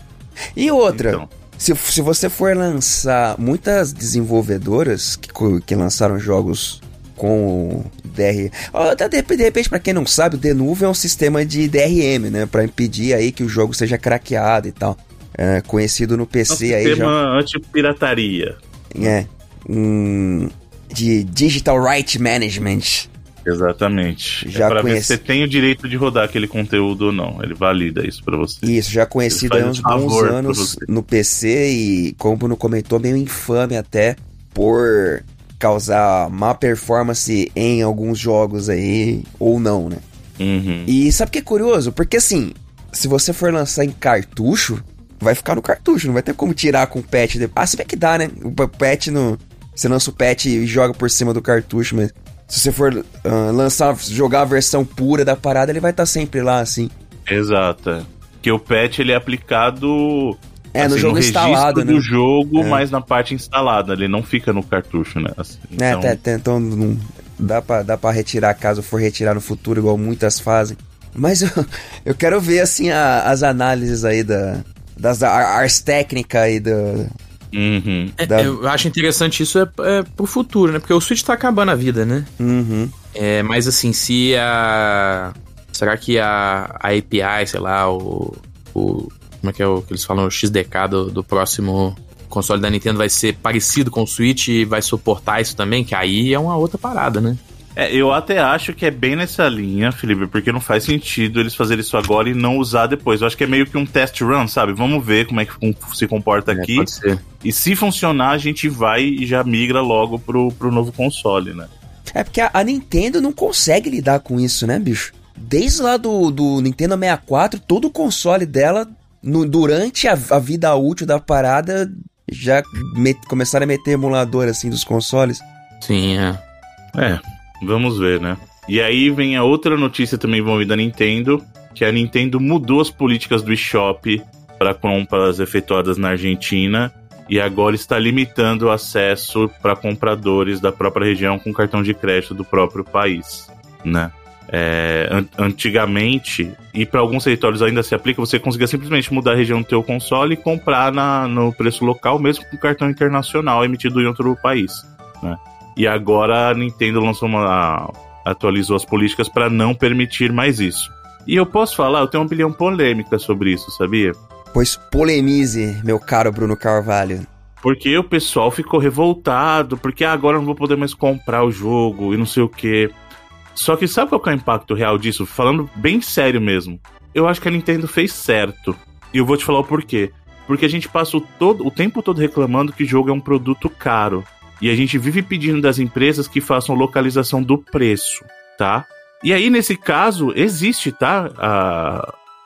E outra, então. Se, se você for lançar muitas desenvolvedoras que, que lançaram jogos com DR. Até de, de repente, para quem não sabe, o Denuvo é um sistema de DRM, né? Para impedir aí que o jogo seja craqueado e tal. É, conhecido no PC é um aí sistema já. anti-pirataria. É. Um, de Digital Right Management. Exatamente. É já é pra conhece... ver se você tem o direito de rodar aquele conteúdo ou não. Ele valida isso para você. Isso, já conhecido há uns bons anos no PC e, como o Bruno comentou, meio infame até por causar má performance em alguns jogos aí, ou não, né? Uhum. E sabe o que é curioso? Porque assim, se você for lançar em cartucho, vai ficar no cartucho, não vai ter como tirar com o patch. De... Ah, se bem que dá, né? O patch no. Você lança o patch e joga por cima do cartucho, mas se você for uh, lançar, jogar a versão pura da parada, ele vai estar tá sempre lá, assim. Exato. Que o patch ele é aplicado é, assim, no jogo no instalado, né? do jogo, é. mas na parte instalada. Ele não fica no cartucho, né? Assim, é, então... É, então não, dá, pra, dá pra retirar caso for retirar no futuro, igual muitas fazem. Mas eu, eu quero ver, assim, a, as análises aí da, das ars técnicas aí da, Uhum. É, da... Eu acho interessante isso é, é pro futuro, né? Porque o Switch tá acabando a vida, né? Uhum. É, mas assim, se a. Será que a, a API, sei lá, o, o. Como é que é o que eles falam? O XDK do, do próximo console da Nintendo vai ser parecido com o Switch e vai suportar isso também? Que aí é uma outra parada, né? É, eu até acho que é bem nessa linha, Felipe, porque não faz sentido eles fazerem isso agora e não usar depois. Eu acho que é meio que um test run, sabe? Vamos ver como é que se comporta é, aqui. E se funcionar, a gente vai e já migra logo pro, pro novo console, né? É porque a, a Nintendo não consegue lidar com isso, né, bicho? Desde lá do, do Nintendo 64, todo o console dela, no, durante a, a, vida útil da parada, já met, começaram a meter emulador assim dos consoles. Sim, é. É, Vamos ver, né? E aí vem a outra notícia também envolvida a Nintendo, que a Nintendo mudou as políticas do eShop para compras efetuadas na Argentina e agora está limitando o acesso para compradores da própria região com cartão de crédito do próprio país, né? É, an antigamente, e para alguns territórios ainda se aplica, você conseguia simplesmente mudar a região do teu console e comprar na, no preço local, mesmo com cartão internacional emitido em outro país, né? E agora a Nintendo lançou uma. atualizou as políticas para não permitir mais isso. E eu posso falar, eu tenho uma opinião polêmica sobre isso, sabia? Pois polemize, meu caro Bruno Carvalho. Porque o pessoal ficou revoltado, porque ah, agora eu não vou poder mais comprar o jogo e não sei o que. Só que sabe qual é o impacto real disso? Falando bem sério mesmo. Eu acho que a Nintendo fez certo. E eu vou te falar o porquê. Porque a gente passa o, todo, o tempo todo reclamando que o jogo é um produto caro. E a gente vive pedindo das empresas que façam localização do preço, tá? E aí, nesse caso, existe, tá?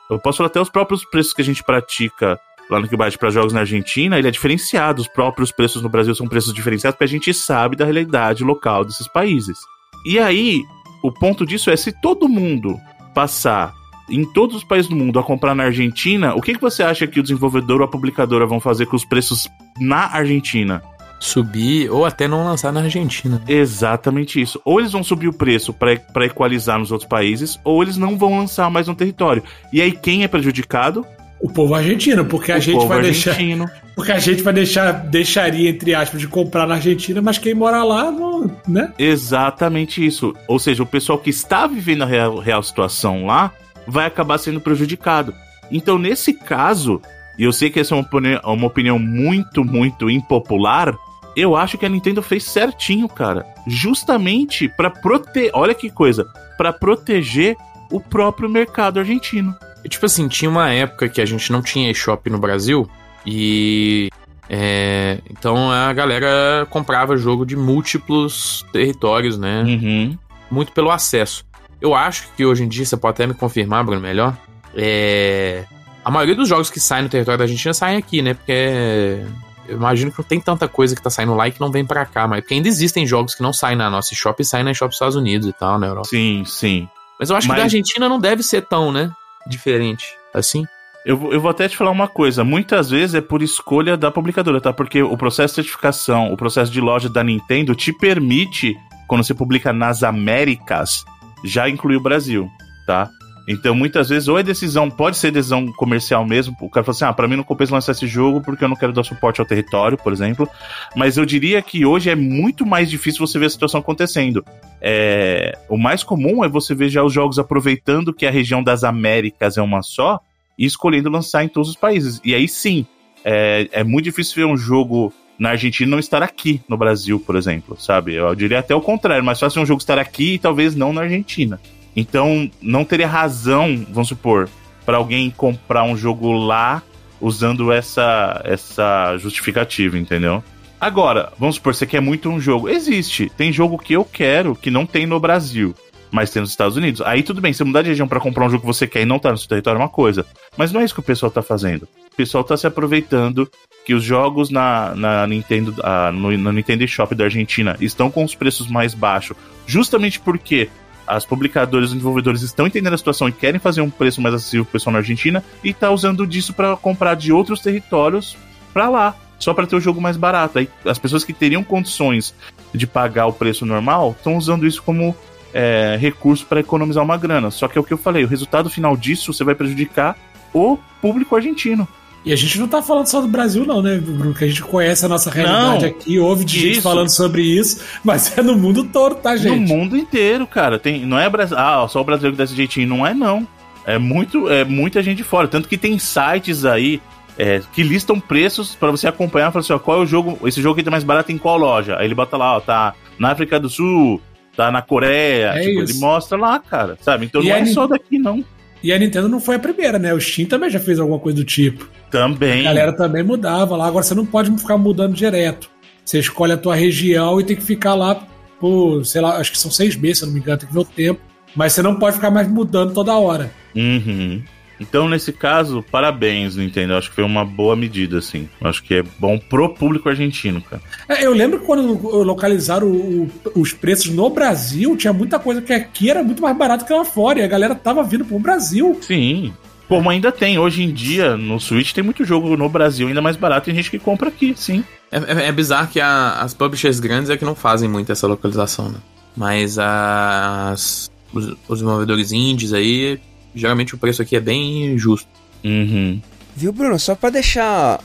Eu posso falar até os próprios preços que a gente pratica lá no Kibate para jogos na Argentina, ele é diferenciado. Os próprios preços no Brasil são preços diferenciados porque a gente sabe da realidade local desses países. E aí, o ponto disso é se todo mundo passar em todos os países do mundo a comprar na Argentina, o que, que você acha que o desenvolvedor ou a publicadora vão fazer com os preços na Argentina? Subir ou até não lançar na Argentina. Exatamente isso. Ou eles vão subir o preço para equalizar nos outros países, ou eles não vão lançar mais no território. E aí quem é prejudicado? O povo argentino, porque a o gente vai argentino. deixar. Porque a gente vai deixar, deixaria, entre aspas, de comprar na Argentina, mas quem mora lá, não, né? Exatamente isso. Ou seja, o pessoal que está vivendo a real, real situação lá vai acabar sendo prejudicado. Então, nesse caso, e eu sei que essa é uma opinião, uma opinião muito, muito impopular, eu acho que a Nintendo fez certinho, cara. Justamente para proteger. Olha que coisa. para proteger o próprio mercado argentino. E, tipo assim, tinha uma época que a gente não tinha eShop no Brasil e. É, então a galera comprava jogo de múltiplos territórios, né? Uhum. Muito pelo acesso. Eu acho que hoje em dia, você pode até me confirmar, Bruno, melhor. É, a maioria dos jogos que saem no território da Argentina saem aqui, né? Porque eu imagino que não tem tanta coisa que tá saindo lá e que não vem para cá, mas porque ainda existem jogos que não saem na nossa shop e saem na shop dos Estados Unidos e tal, na Europa. Sim, sim. Mas eu acho mas... que da Argentina não deve ser tão, né? Diferente. Assim. Eu, eu vou até te falar uma coisa. Muitas vezes é por escolha da publicadora, tá? Porque o processo de certificação, o processo de loja da Nintendo te permite, quando você publica nas Américas, já incluir o Brasil, tá? Então, muitas vezes, ou é decisão, pode ser decisão comercial mesmo. O cara fala assim: ah, pra mim não compensa lançar esse jogo porque eu não quero dar suporte ao território, por exemplo. Mas eu diria que hoje é muito mais difícil você ver a situação acontecendo. É, o mais comum é você ver já os jogos aproveitando que a região das Américas é uma só e escolhendo lançar em todos os países. E aí sim, é, é muito difícil ver um jogo na Argentina não estar aqui no Brasil, por exemplo, sabe? Eu diria até o contrário, mas fácil um jogo estar aqui e talvez não na Argentina. Então, não teria razão, vamos supor, para alguém comprar um jogo lá usando essa, essa justificativa, entendeu? Agora, vamos supor, você quer muito um jogo. Existe. Tem jogo que eu quero que não tem no Brasil, mas tem nos Estados Unidos. Aí tudo bem, você mudar de região para comprar um jogo que você quer e não tá no seu território é uma coisa. Mas não é isso que o pessoal tá fazendo. O pessoal tá se aproveitando que os jogos na, na Nintendo, ah, no, no Nintendo Shop da Argentina estão com os preços mais baixos, justamente porque as publicadoras e desenvolvedores estão entendendo a situação e querem fazer um preço mais acessível pro pessoal na Argentina e tá usando disso para comprar de outros territórios para lá, só para ter o jogo mais barato. Aí as pessoas que teriam condições de pagar o preço normal estão usando isso como é, recurso para economizar uma grana. Só que é o que eu falei, o resultado final disso você vai prejudicar o público argentino. E a gente não tá falando só do Brasil, não, né, Bruno? Que a gente conhece a nossa realidade não, aqui, ouve de isso. gente falando sobre isso, mas é no mundo todo, tá, gente? No mundo inteiro, cara. Tem, não é ah, só o brasileiro desse jeitinho, não é não. É muito, é muita gente fora. Tanto que tem sites aí é, que listam preços para você acompanhar. Falar assim, ó, qual é o jogo? Esse jogo aqui tá mais barato em qual loja? Aí ele bota lá, ó, tá na África do Sul, tá na Coreia. É tipo, ele mostra lá, cara, sabe? Então e não é só daqui, não. E a Nintendo não foi a primeira, né? O Steam também já fez alguma coisa do tipo. Também. A galera também mudava lá. Agora você não pode ficar mudando direto. Você escolhe a tua região e tem que ficar lá por, sei lá, acho que são seis meses, se não me engano, tem que ver o tempo. Mas você não pode ficar mais mudando toda hora. Uhum. Então, nesse caso, parabéns, Nintendo. Acho que foi uma boa medida, assim. Acho que é bom pro público argentino, cara. É, eu lembro que quando localizaram o, o, os preços no Brasil, tinha muita coisa que aqui era muito mais barato que lá fora. E a galera tava vindo pro Brasil. Sim. Como ainda tem, hoje em dia, no Switch tem muito jogo no Brasil ainda mais barato e tem gente que compra aqui, sim. É, é, é bizarro que a, as publishers grandes é que não fazem muito essa localização, né? Mas as, os, os desenvolvedores indies aí geralmente o preço aqui é bem justo. Uhum. Viu, Bruno? Só para deixar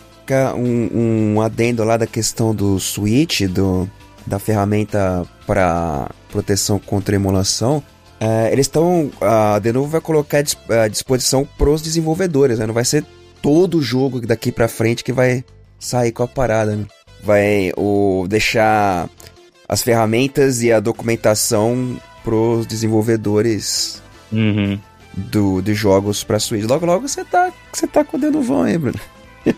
um, um adendo lá da questão do Switch, do, da ferramenta para proteção contra emulação, é, eles estão. A Denuvo vai colocar à disposição para os desenvolvedores, né? Não vai ser todo o jogo daqui para frente que vai sair com a parada, né? Vai o, deixar as ferramentas e a documentação para os desenvolvedores uhum do, de jogos pra Switch. Logo, logo você tá, você tá com o dedo vão aí, Bruno.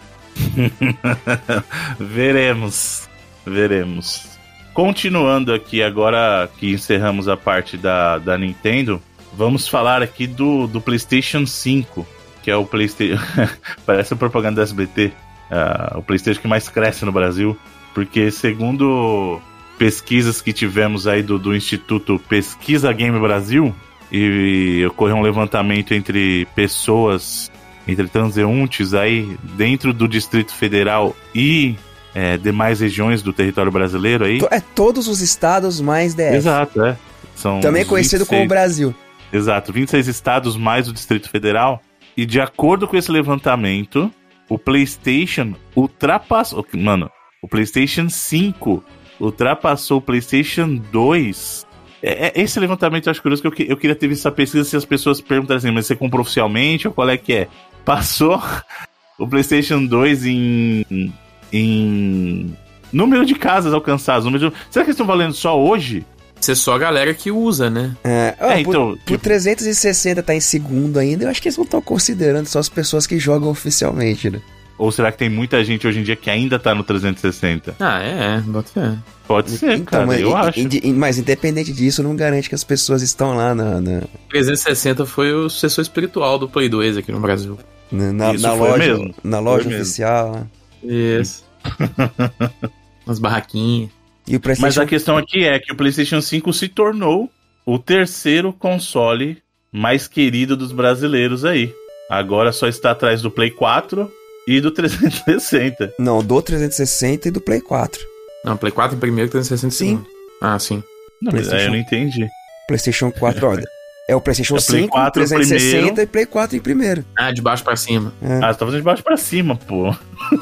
veremos. Veremos. Continuando aqui, agora que encerramos a parte da, da Nintendo, vamos falar aqui do, do PlayStation 5, que é o PlayStation. Parece a propaganda da SBT. Uh, ah, o PlayStation que mais cresce no Brasil. Porque, segundo pesquisas que tivemos aí do, do Instituto Pesquisa Game Brasil, e ocorreu um levantamento entre pessoas, entre transeuntes aí dentro do Distrito Federal e é, demais regiões do território brasileiro aí. É todos os estados mais DF. Exato, é. São Também conhecido 26, como Brasil. Exato, 26 estados mais o Distrito Federal. E de acordo com esse levantamento, o PlayStation ultrapassou. Mano, o PlayStation 5 ultrapassou o PlayStation 2 é, é, esse levantamento eu acho curioso, que eu, eu queria ter visto essa pesquisa se as pessoas perguntaram assim, mas você comprou oficialmente ou qual é que é? Passou o PlayStation 2 em, em Número de casas alcançadas. Número de... Será que eles estão valendo só hoje? Ser só a galera que usa, né? É, ó, É, por- então, por, tipo- 360 tá em segundo ainda, eu acho que eles não estão considerando só as pessoas que jogam oficialmente, né? Ou será que tem muita gente hoje em dia que ainda tá no 360? Ah, é, é, bota fé. Pode ser, cara, Então, mas, eu acho. mas independente disso, não garante que as pessoas estão lá na, na, 360 foi o sucessor espiritual do Play 2 aqui no Brasil. na, na- Isso na foi loja, mesmo. na loja Foi mesmo. oficial. né? Isso. Umas barraquinhas. E o Mas PlayStation a questão aqui é que o PlayStation 5 se tornou o terceiro console mais querido dos brasileiros aí. Agora só está atrás do Play 4 e do 360. Não, do 360 e do Play 4. Não, Play 4 em primeiro e 360 em Sim. segundo. Ah, sim. Não, mas aí eu não entendi. PlayStation 4, ó. É o PlayStation É Play 5, 4 360 primeiro. e Play 4 em primeiro. Ah, de baixo pra cima. Ah, você tá fazendo de baixo pra cima, pô.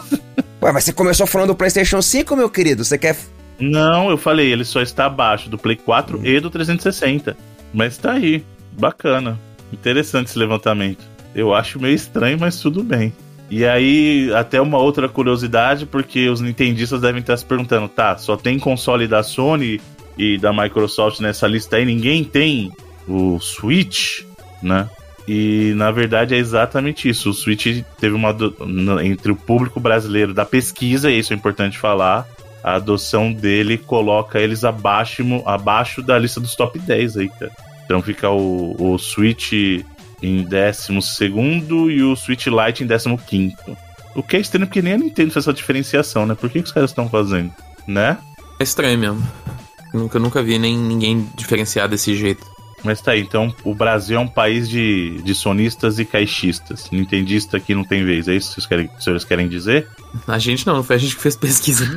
Ué, mas você começou falando do PlayStation 5, meu querido. Você quer. Não, eu falei, ele só está abaixo do Play 4 e do 360. Mas tá aí. Bacana. Interessante esse levantamento. Eu acho meio estranho, mas tudo bem. E aí, até uma outra curiosidade, porque os nintendistas devem estar se perguntando, tá, só tem console da Sony e da Microsoft nessa lista aí, ninguém tem o Switch, né? E na verdade é exatamente isso. O Switch teve uma entre o público brasileiro da pesquisa, e isso é importante falar, a adoção dele coloca eles abaixo, abaixo da lista dos top 10 aí, cara. Então fica o, o Switch em 12 e o Switch Lite em 15. O que é estranho porque nem a Nintendo fez essa diferenciação, né? Por que, que os caras estão fazendo? Né? É estranho mesmo. Nunca, nunca vi nem ninguém diferenciar desse jeito. Mas tá aí, então o Brasil é um país de, de sonistas e caixistas. Nintendista aqui não tem vez, é isso que vocês querem, que os senhores querem dizer? A gente não, não foi a gente que fez pesquisa.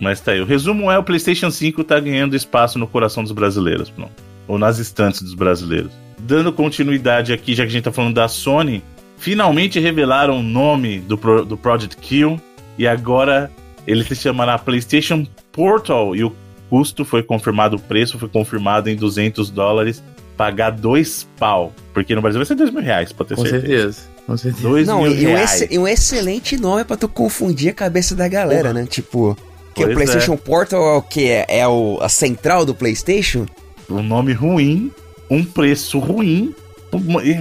Mas tá aí, o resumo é o PlayStation 5 tá ganhando espaço no coração dos brasileiros, pronto. Ou nas estantes dos brasileiros. Dando continuidade aqui, já que a gente tá falando da Sony, finalmente revelaram o nome do, Pro- do Project Kill e agora ele se chamará PlayStation Portal e o custo foi confirmado, o preço foi confirmado em 200 dólares, pagar dois pau, porque no Brasil vai ser dois mil reais, pode ter Com certeza. certeza. Com certeza. Dois Não, mil e um, reais. ex- e um excelente nome pra tu confundir a cabeça da galera, né? Tipo. Que o Pois PlayStation Portal é o que? É, é o, a central do PlayStation? Um nome ruim, um preço ruim.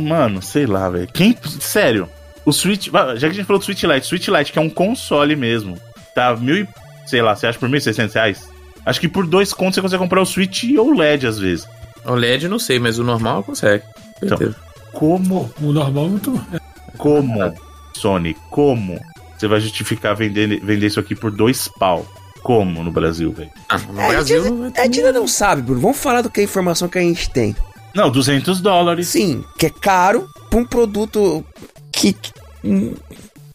Mano, sei lá, velho. Quem. Sério, o Switch. Já que a gente falou do Switch Lite, Switch Lite, que é um console mesmo, tá mil e. Sei lá, você acha por 1.600 reais? Acho que por dois contos você consegue comprar o Switch ou o LED às vezes. O LED não sei, mas o normal consegue. Então. Como, O normal é muito. como, Sony, como você vai justificar vender, vender isso aqui por dois pau? Como no Brasil, velho? Ah, no É, Brasil a gente- A gente ainda não sabe, Bruno. Vamos falar do que a informação que a gente tem. Não, 200 dólares. Sim, que é caro pra um produto que. hum,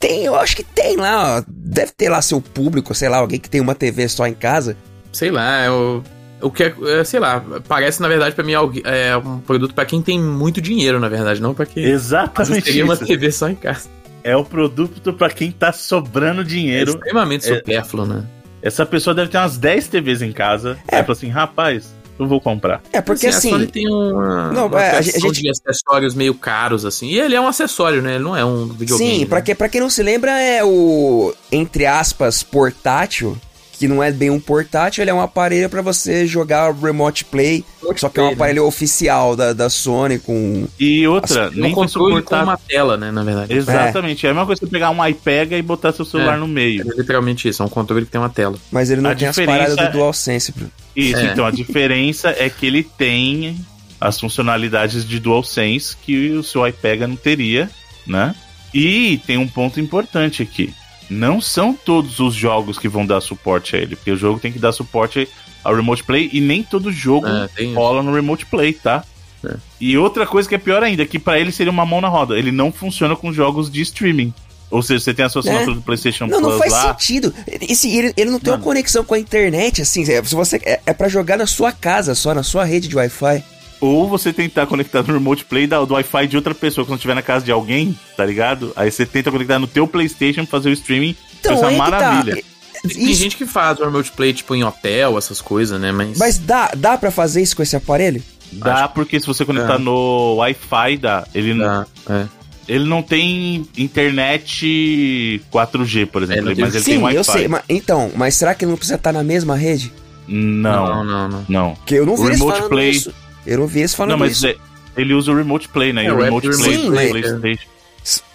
Tem, eu acho que tem lá, ó. Deve ter lá seu público, sei lá, alguém que tem uma TV só em casa. Sei lá, é o. O que é, é, sei lá, parece na verdade pra mim é um produto pra quem tem muito dinheiro, na verdade, não pra quem Exatamente teria uma. TV só em casa. É o produto pra quem tá sobrando É dinheiro. extremamente é- supérfluo, né? Essa pessoa deve ter umas 10 TVs em casa. É. Aí fala assim, rapaz, eu vou comprar. É, porque a assim. Sony tem uma, Não, uma é, a gente- de acessórios meio caros, assim. E ele é um acessório, né? Ele não é um videogame. Sim, pra, né? que, pra quem não se lembra, é o, entre aspas, portátil, que não é bem um portátil, ele é um aparelho pra você jogar Remote Play, só que é um né? aparelho oficial da, da Sony com... E outra, É um nem foi controle com suportado. uma tela, né? Na verdade. Exatamente. É. a mesma coisa que você pegar um iPad e botar seu celular É. no meio. É literalmente isso, é um controle que tem uma tela. Mas ele não A tem as diferença paradas do é- DualSense, Bruno. Isso, É. então a diferença é que ele tem as funcionalidades de DualSense que o seu iPad não teria, né? E tem um ponto importante aqui. Não são todos os jogos que vão dar suporte a ele, porque o jogo tem que dar suporte ao Remote Play e nem todo jogo É, rola no Remote Play, tá? É. E outra coisa que é pior ainda, que pra ele seria uma mão na roda. Ele não funciona com jogos de streaming. Ou seja, você tem a sua assinatura do PlayStation Não, Plus não faz lá. sentido. Esse, ele, ele não tem uma Mano. conexão com a internet, assim. é- Se você, é, é pra jogar na sua casa, só na sua rede de Wi-Fi. Ou você tentar conectar no Remote Play da- do Wi-Fi de outra pessoa quando estiver na casa de alguém, tá ligado? Aí você tenta conectar no teu PlayStation pra fazer o streaming. Então, isso é que tá. maravilha. Tem Isso- gente que faz o remote play, tipo, em hotel, essas coisas, né? Mas. Mas dá, dá pra fazer isso com esse aparelho? Dá porque se você conectar É. no Wi-Fi, dá. Ele não. Dá, é. ele não tem internet 4G, por exemplo, É, não mas ele Sim, tem Wi-Fi. eu sei. Mas, então, mas será que ele não precisa estar na mesma rede? Não, Não, não, não. não. Porque eu não vi O eles Remote falando Play- isso. Eu não vi eles falando Não, mas isso. é- ele usa o Remote Play, né? E É, o Remote app Play Sim, do mas- PlayStation.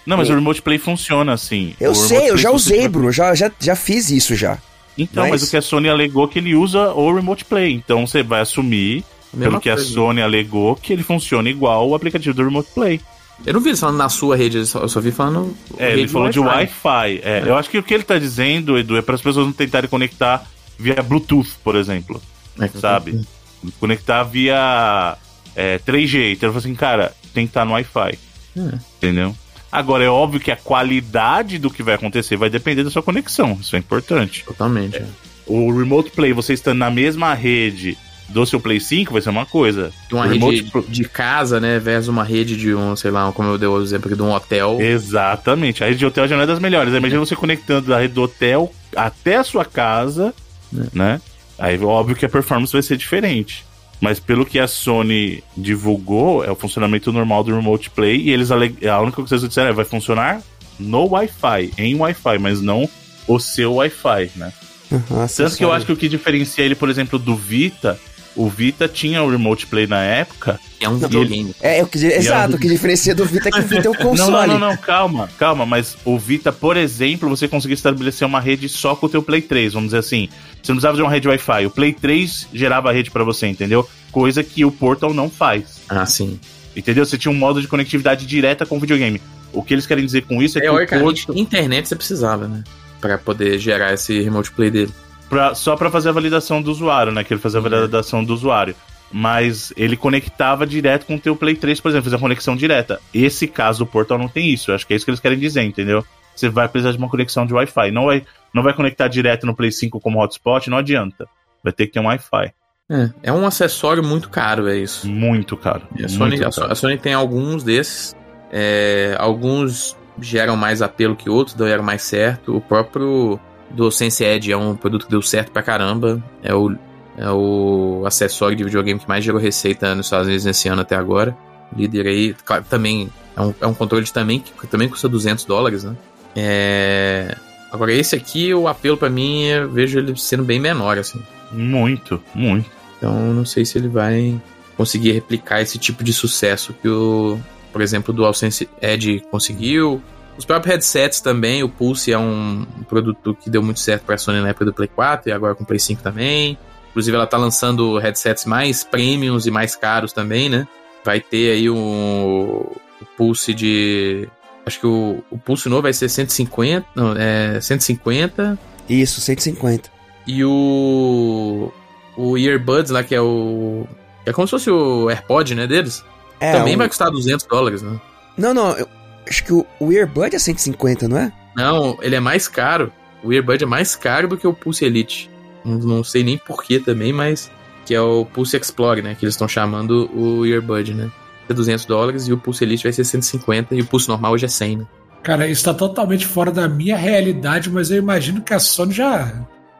Não, mas o Remote Play funciona assim. Eu O sei, eu já Play, usei, Bruno. Já, já, já fiz isso já. Então, mas... Mas- o que a Sony alegou que ele usa o Remote Play. Então você vai assumir, Mesma pelo que a coisa. Sony alegou, que ele funciona igual o aplicativo do Remote Play. Eu não vi ele falando na sua rede, eu só, eu só vi falando. É, rede ele falou de Wi-Fi. Wi-Fi. É, Eu acho que o que ele tá dizendo, Edu, é para as pessoas não tentarem conectar via Bluetooth, por exemplo. É, Sabe? Conectar via é, 3G. Então ele falou assim, cara, tem que estar no Wi-Fi. É. Entendeu? Agora, é óbvio que a qualidade do que vai acontecer vai depender da sua conexão. Isso é importante. Totalmente. é. O Remote Play, você estando na mesma rede do seu Play 5, vai ser uma coisa. De uma rede Remote Pl- de casa, né? Versus uma rede de um, sei lá, como eu dei o exemplo aqui, de um hotel. Exatamente. A rede de hotel já não é das melhores. Imagina você conectando da rede do hotel até a sua casa, né? Aí óbvio que a performance vai ser diferente. Mas pelo que a Sony divulgou, é o funcionamento normal do Remote Play. E eles a única coisa que eles disseram é vai funcionar no Wi-Fi, em Wi-Fi, mas não o seu Wi-Fi, né? Uhum, Tanto que eu acho que o que diferencia ele, por exemplo, do Vita, o Vita tinha o Remote Play na época, É um videogame. É, o que, exato, o que diferencia do Vita é que o Vita é o Não, console. não, não, não, calma, calma, mas o Vita, por exemplo, você conseguiu estabelecer uma rede só com o teu Play 3, vamos dizer assim. Você não precisava de uma rede Wi-Fi, o Play 3 gerava a rede pra você, entendeu? Coisa que o Portal não faz. Ah, sim. Entendeu? Você tinha um modo de conectividade direta com o videogame. O que eles querem dizer com isso é que o Portal, internet você precisava, né? Pra poder gerar esse remote play dele. pra- só pra fazer a validação do usuário, né? Que ele fazia a validação do usuário. Mas ele conectava direto com o teu Play 3, por exemplo, fazia conexão direta. Esse caso do Portal não tem isso. Eu acho que é isso que eles querem dizer, entendeu? Você vai precisar de uma conexão de Wi-Fi. Não vai, não vai conectar direto no Play 5 como hotspot, não adianta. Vai ter que ter um Wi-Fi. É, é um acessório muito caro, é isso. Muito caro. A Sony, muito a, So- caro. a Sony tem alguns desses. é, alguns geram mais apelo que outros, deram mais certo. O próprio DualSense Edge é um produto que deu certo pra caramba. É o, é o acessório de videogame que mais gerou receita nos Estados Unidos nesse ano até agora. Líder aí, claro, também é um, é um controle também que também custa 200 dólares, né? É, Agora, esse aqui, o apelo pra mim, eu vejo ele sendo bem menor, assim. Muito, muito. Então, não sei se ele vai conseguir replicar esse tipo de sucesso que o, por exemplo, o DualSense Edge conseguiu. Os próprios headsets também, o Pulse é um produto que deu muito certo para a Sony na época do Play 4 e agora com o Play 5 também. Inclusive, ela tá lançando headsets mais premiums e mais caros também, né? Vai ter aí o, o Pulse de. Acho que o, o Pulse novo vai ser 150. Não, é 150. Isso, 150. E o. O Earbuds lá, que é o. É como se fosse o AirPod, né, deles? É, Também o- vai custar 200 dólares, né? Não, não, eu acho que o, o Earbud é 150, não é? Não, ele é mais caro. O Earbud é mais caro do que o Pulse Elite. Não, sei nem porquê também, mas. Que é o Pulse Explore, né? Que eles estão chamando o Earbud, né? É 200 dólares e o Pulse Elite vai ser 150 e o Pulse normal hoje é 100, né? Cara, isso tá totalmente fora da minha realidade, mas eu imagino que a Sony já,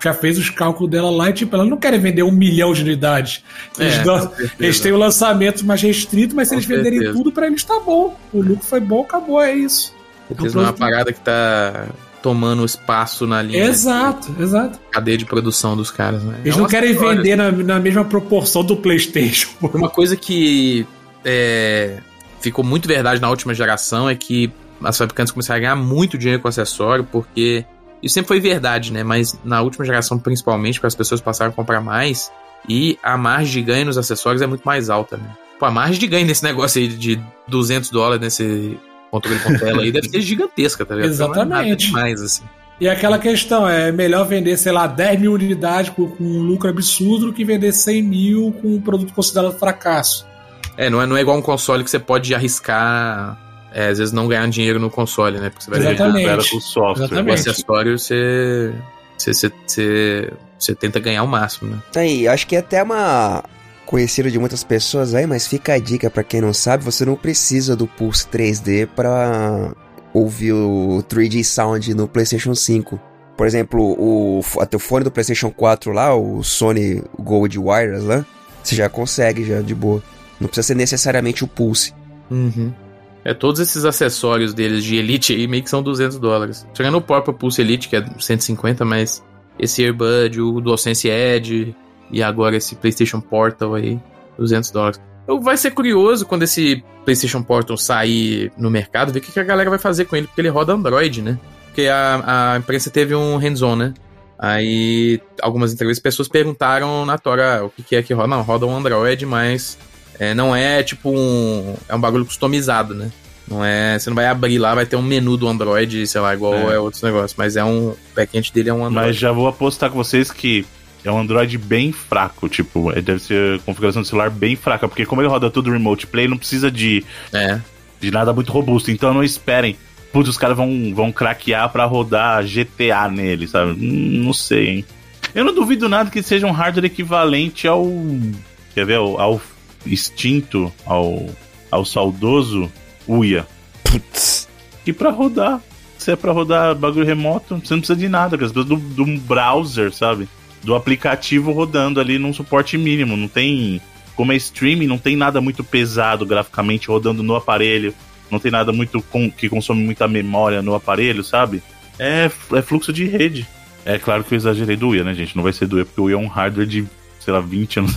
já fez os cálculos dela lá e, tipo, ela não quer vender um milhão de unidades. Eles, É, dão- certeza. eles têm o lançamento mais restrito, mas se Com eles venderem certeza. tudo, pra eles tá bom. O lucro foi bom, acabou, é isso. Porque não é uma parada que tá tomando espaço na linha Exato, exato. cadeia de produção dos caras, né? Eles É não querem história. vender na, na mesma proporção do PlayStation. Uma coisa que é, ficou muito verdade na última geração é que as fabricantes começaram a ganhar muito dinheiro com acessório, porque isso sempre foi verdade, né? Mas na última geração, principalmente, porque as pessoas passaram a comprar mais e a margem de ganho nos acessórios é muito mais alta, né? Pô, a margem de ganho nesse negócio aí de 200 dólares nesse controle com tela aí deve ser gigantesca, tá ligado? Não é Exatamente. demais, assim. E aquela questão, é melhor vender, sei lá, 10 mil unidades com, com um lucro absurdo do que vender 100 mil com um produto considerado fracasso. É, não é, não é igual um console que você pode arriscar, é, às vezes, não ganhar dinheiro no console, né? Porque você vai Exatamente. com o software. o Exatamente. acessório você, você, você, você, você tenta ganhar o máximo, né? Tá aí, acho que é até uma conhecida de muitas pessoas aí, mas fica a dica pra quem não sabe, você não precisa do Pulse 3D pra ouvir o 3D Sound no PlayStation 5. Por exemplo, o, até o fone do PlayStation 4 lá, o Sony Gold Wireless lá, você já consegue já de boa. Não precisa ser necessariamente o Pulse. Uhum. É, todos esses acessórios deles de Elite aí meio que são 200 dólares. Chegando o próprio Pulse Elite, que é 150, mas esse Earbud, o DualSense Edge e agora esse PlayStation Portal aí, 200 dólares. Eu, vai ser curioso quando esse PlayStation Portal sair no mercado, ver o que, que a galera vai fazer com ele, porque ele roda Android, né? Porque a, a imprensa teve um hands-on, né? Aí, algumas entrevistas, pessoas perguntaram na Tora o que, que é que roda. Não, roda um Android, mas é, não é tipo um. É um bagulho customizado, né? Não é. Você não vai abrir lá, vai ter um menu do Android, sei lá, igual é, é outros negócios. Mas é um. O backend dele é um Android. Mas já vou apostar com vocês que é um Android bem fraco, tipo, deve ser configuração do celular bem fraca, porque como ele roda tudo remote play, não precisa de, é. de nada muito robusto. Então não esperem. Putz, os caras vão, vão craquear pra rodar GTA nele, sabe? Hum, não sei, hein? Eu não duvido nada que seja um hardware equivalente ao. Quer ver? Ao, ao extinto, ao, ao saudoso Uia. Putz. E pra rodar. Se é pra rodar bagulho remoto, você não precisa de nada, você precisa de um browser, sabe? Do aplicativo rodando ali num suporte mínimo. Não tem. Como é streaming, não tem nada muito pesado graficamente rodando no aparelho. Não tem nada muito com, que consome muita memória no aparelho, sabe? É, é fluxo de rede. É claro que eu exagerei do Uia, né, gente? Não vai ser do Uia, porque o Uia é um hardware de, sei lá, 20 anos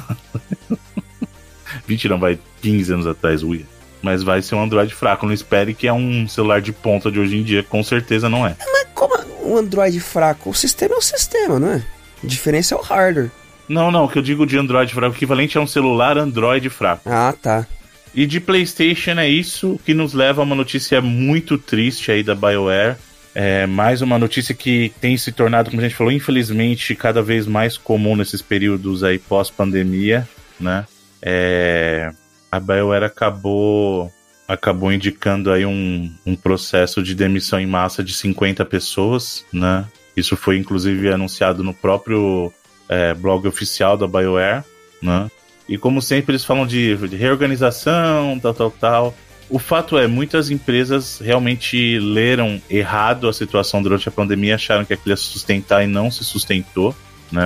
20 não, vai 15 anos atrás, Uia. Mas vai ser um Android fraco. Não espere que é um celular de ponta de hoje em dia. Com certeza não é. Mas como um Android fraco? O sistema é o sistema, não é? A diferença é o hardware. Não, não, o que eu digo de Android fraco, o equivalente a um celular Android fraco. Ah, tá. E de PlayStation é isso que nos leva a uma notícia muito triste aí da BioWare. É mais uma notícia que tem se tornado, como a gente falou, infelizmente cada vez mais comum nesses períodos aí pós-pandemia, né? É, a BioWare acabou acabou indicando aí um, um processo de demissão em massa de 50 pessoas, né? Isso foi inclusive anunciado no próprio é, blog oficial da BioWare, né? E como sempre eles falam de, de reorganização, tal, tal, tal. O fato é, muitas empresas realmente leram errado a situação durante a pandemia, acharam que aquilo ia se sustentar e não se sustentou. Né?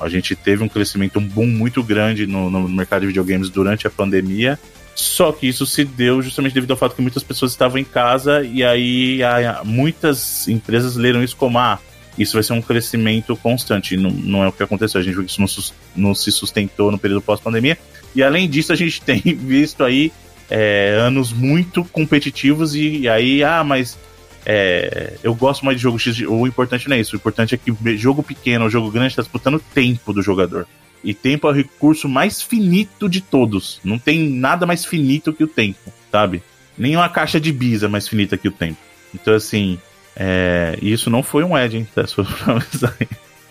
A gente teve um crescimento, um boom muito grande no, no mercado de videogames durante a pandemia. Só que isso se deu justamente devido ao fato que muitas pessoas estavam em casa e aí a, muitas empresas leram isso como ah, isso vai ser um crescimento constante. Não, não é o que aconteceu. A gente viu que isso não, não se sustentou no período pós-pandemia. E além disso, a gente tem visto aí é, anos muito competitivos e, e aí, ah, mas é, eu gosto mais de jogo X. O importante não é isso. O importante é que jogo pequeno ou jogo grande está disputando o tempo do jogador. E tempo é o recurso mais finito de todos. Não tem nada mais finito que o tempo, sabe? Nenhuma caixa de bis é mais finita que o tempo. Então, assim, é, e isso não foi um Ed, hein? Tá só pra avisar.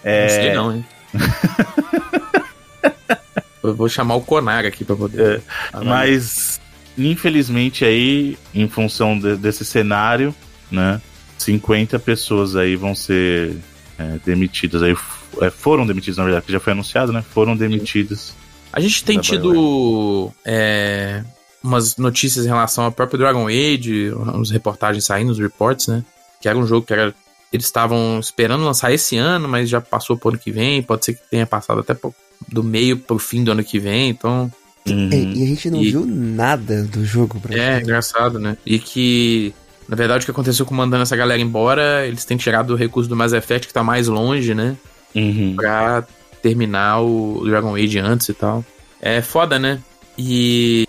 É... Não sei não, hein? Eu vou chamar o Conar aqui pra poder. É, mas, infelizmente, aí, em função de, desse cenário, né? 50 pessoas aí vão ser é, demitidas. Aí, é, foram demitidas, na verdade, que já foi anunciado, né? Foram demitidas. A gente tem tido é, umas notícias em relação ao próprio Dragon Age, uns reportagens saindo, os reports, né? Que era um jogo que era, eles estavam esperando lançar esse ano, mas já passou pro ano que vem, pode ser que tenha passado até do meio pro fim do ano que vem, então... Uhum. E, e, a gente não e, viu nada do jogo. Pra é, ver. engraçado, né? E que, na verdade, o que aconteceu com mandando essa galera embora, eles têm tirado o recurso do Mass Effect, que tá mais longe, né? Uhum. Pra terminar o Dragon Age antes e tal. É foda, né? E...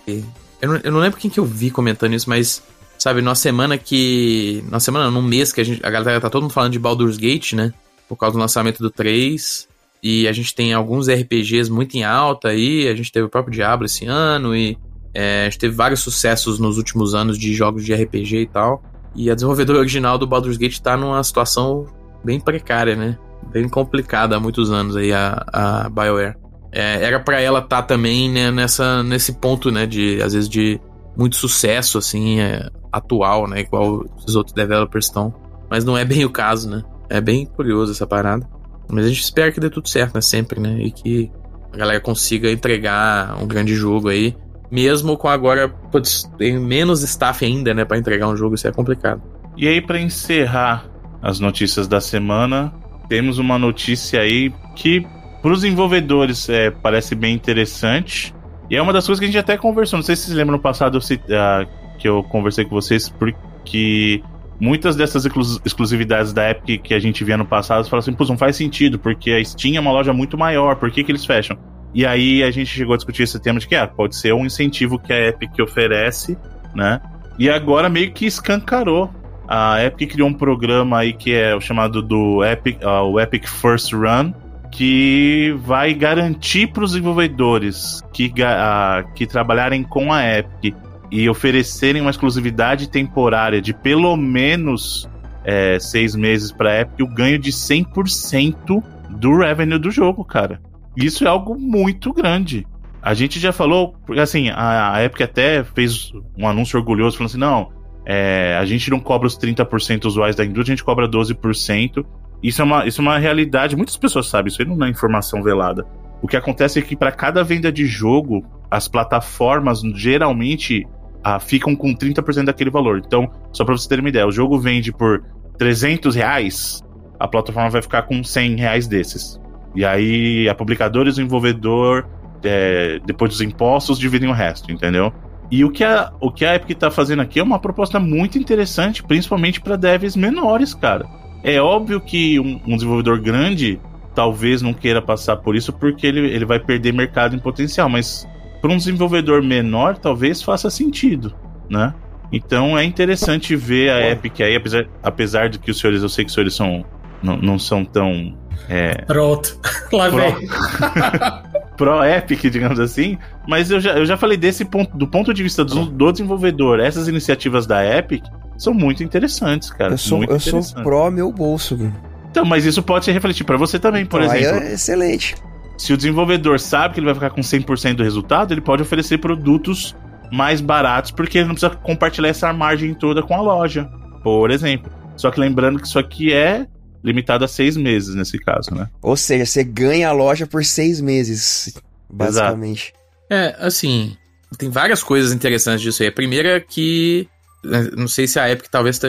Eu não, eu não lembro quem que eu vi comentando isso, mas sabe, numa semana que. Numa semana, num mês que a, gente, a galera tá todo mundo falando de Baldur's Gate, né? Por causa do lançamento do 3. E a gente tem alguns RPGs muito em alta aí. A gente teve o próprio Diablo esse ano. E é, a gente teve vários sucessos nos últimos anos de jogos de RPG e tal. E a desenvolvedora original do Baldur's Gate tá numa situação bem precária, né? Bem complicada há muitos anos aí, a, a BioWare. É, era para ela estar tá também né, nessa, nesse ponto, né? De, às vezes, de muito sucesso, assim, é, atual, né? Igual os outros developers estão. Mas não é bem o caso, né? É bem curioso essa parada. Mas a gente espera que dê tudo certo, né? Sempre, né? E que a galera consiga entregar um grande jogo aí. Mesmo com agora, putz, tem menos staff ainda, né? Pra entregar um jogo, isso é complicado. E aí, para encerrar as notícias da semana, temos uma notícia aí que, para os desenvolvedores, é, parece bem interessante. E é uma das coisas que a gente até conversou. Não sei se vocês lembram no passado, eu, uh, que eu conversei com vocês, porque muitas dessas exclusividades da Epic que a gente via no passado, fala assim, pô, não faz sentido, porque a Steam é uma loja muito maior, por que, que eles fecham? E aí a gente chegou a discutir esse tema de que ah, pode ser um incentivo que a Epic oferece, né? E agora meio que escancarou. A Epic criou um programa aí que é o chamado do Epic, uh, o Epic First Run, que vai garantir para os desenvolvedores que, que trabalharem com a Epic e oferecerem uma exclusividade temporária de pelo menos é, seis meses para a Epic o ganho de 100% do revenue do jogo, cara. Isso é algo muito grande. A gente já falou, assim, a, a Epic até fez um anúncio orgulhoso, falando assim: não, é, a gente não cobra os 30% usuais da indústria, a gente cobra 12%. Isso é, uma, isso é uma realidade, muitas pessoas sabem, isso aí não é informação velada. O que acontece é que para cada venda de jogo, as plataformas geralmente ah, ficam com 30% daquele valor. Então, só para você ter uma ideia, o jogo vende por 300 reais, a plataforma vai ficar com 100 reais desses. E aí a publicadora e o desenvolvedor, é, depois dos impostos, dividem o resto, entendeu? E o que a, o que a Epic tá fazendo aqui é uma proposta muito interessante, principalmente para devs menores, cara. É óbvio que um, um, desenvolvedor grande talvez não queira passar por isso porque ele, ele vai perder mercado em potencial, mas para um desenvolvedor menor talvez faça sentido, né? Então é interessante ver a Epic aí, apesar, apesar de que os senhores, eu sei que os senhores são, não, não são tão. É, Pronto, lá vem. pro Epic, digamos assim, mas eu já, eu já falei desse ponto, do ponto de vista do, do desenvolvedor, essas iniciativas da Epic são muito interessantes, cara. Eu sou, eu sou pró meu bolso, Então, mas isso pode se refletir para você também, por então, exemplo. é excelente. Se o desenvolvedor sabe que ele vai ficar com 100% do resultado, ele pode oferecer produtos mais baratos porque ele não precisa compartilhar essa margem toda com a loja, por exemplo. Só que lembrando que isso aqui é limitado a seis meses nesse caso, né? Ou seja, você ganha a loja por seis meses, basicamente. Exato. É, assim, tem várias coisas interessantes disso aí. A primeira é que, né, não sei se a Epic talvez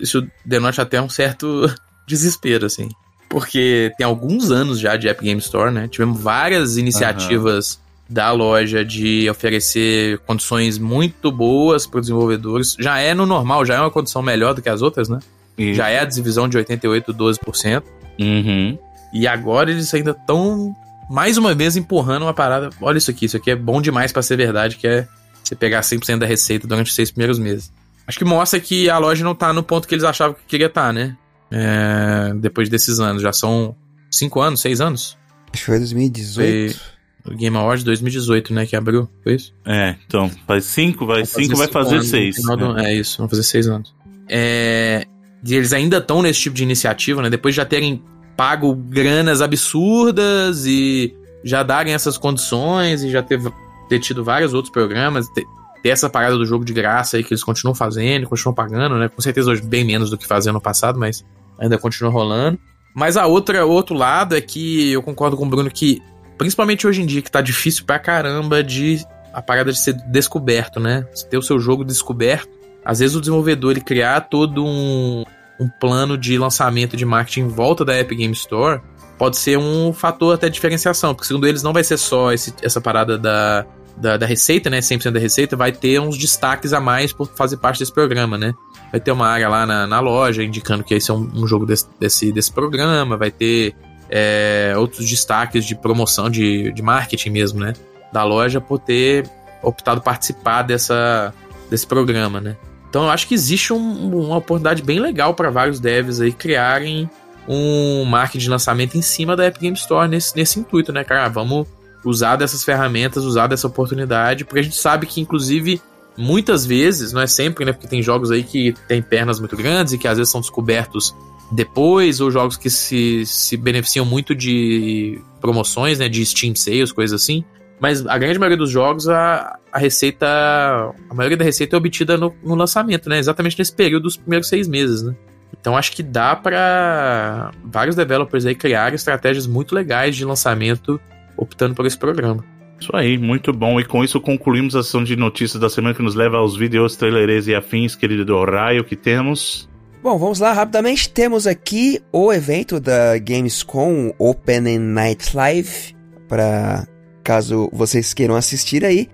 isso denote até um certo desespero, assim porque tem alguns anos já de Epic Game Store, né? Tivemos várias iniciativas uhum. da loja de oferecer condições muito boas para os desenvolvedores. Já é no normal, já é uma condição melhor do que as outras, né? Isso. Já é a divisão de 88, 12%. Uhum. E agora eles ainda estão, mais uma vez, empurrando uma parada. Olha isso aqui, isso aqui é bom demais para ser verdade, que é você pegar 100% da receita durante os seis primeiros meses. Acho que mostra que a loja não tá no ponto que eles achavam que queria estar, tá, né? é, depois desses anos. Já são cinco anos, seis anos? Acho que foi 2018. Foi o Game Awards 2018, né? Que abriu, foi isso? É, então, faz cinco, vai, cinco, vai fazer anos, seis. Do, é. é. isso, vão fazer seis anos. É, e eles ainda estão nesse tipo de iniciativa, né? Depois de já terem pago granas absurdas e já darem essas condições e já ter, ter tido vários outros programas, ter, ter essa parada do jogo de graça aí que eles continuam fazendo, continuam pagando, né? Com certeza hoje bem menos do que faziam no passado, mas ainda continua rolando. Mas a outra, o outro lado é que eu concordo com o Bruno que, principalmente hoje em dia, que tá difícil pra caramba de a parada de ser descoberto, né? Ter o seu jogo descoberto. Às vezes o desenvolvedor ele criar todo um, um plano de lançamento de marketing em volta da Epic Game Store pode ser um fator até de diferenciação, porque segundo eles não vai ser só esse, essa parada da, da, da receita, né? 100% da receita, vai ter uns destaques a mais por fazer parte desse programa, né? vai ter uma área lá na, na loja indicando que esse é um, um jogo desse, desse, desse programa, vai ter é, outros destaques de promoção, de, de marketing mesmo, né? Da loja por ter optado participar dessa, desse programa, né? Então eu acho que existe um, uma oportunidade bem legal para vários devs aí criarem um marketing de lançamento em cima da Epic Game Store nesse, nesse intuito, né, cara? Vamos usar dessas ferramentas, usar dessa oportunidade, porque a gente sabe que, inclusive, muitas vezes, não é sempre, né? Porque tem jogos aí que tem pernas muito grandes e que às vezes são descobertos depois, ou jogos que se, se beneficiam muito de promoções, né? De Steam Sales, coisas assim. Mas a grande maioria dos jogos, a, a receita. A maioria da receita é obtida no, no lançamento, né? Exatamente nesse período dos primeiros seis meses, né? Então acho que dá para vários developers aí criar estratégias muito legais de lançamento optando por esse programa. Isso aí, muito bom. E com isso concluímos a sessão de notícias da semana que nos leva aos vídeos, trailers e afins, querido do Raio, que temos. Bom, vamos lá rapidamente. Temos aqui o evento da Gamescom Open Night Live, para caso vocês queiram assistir aí.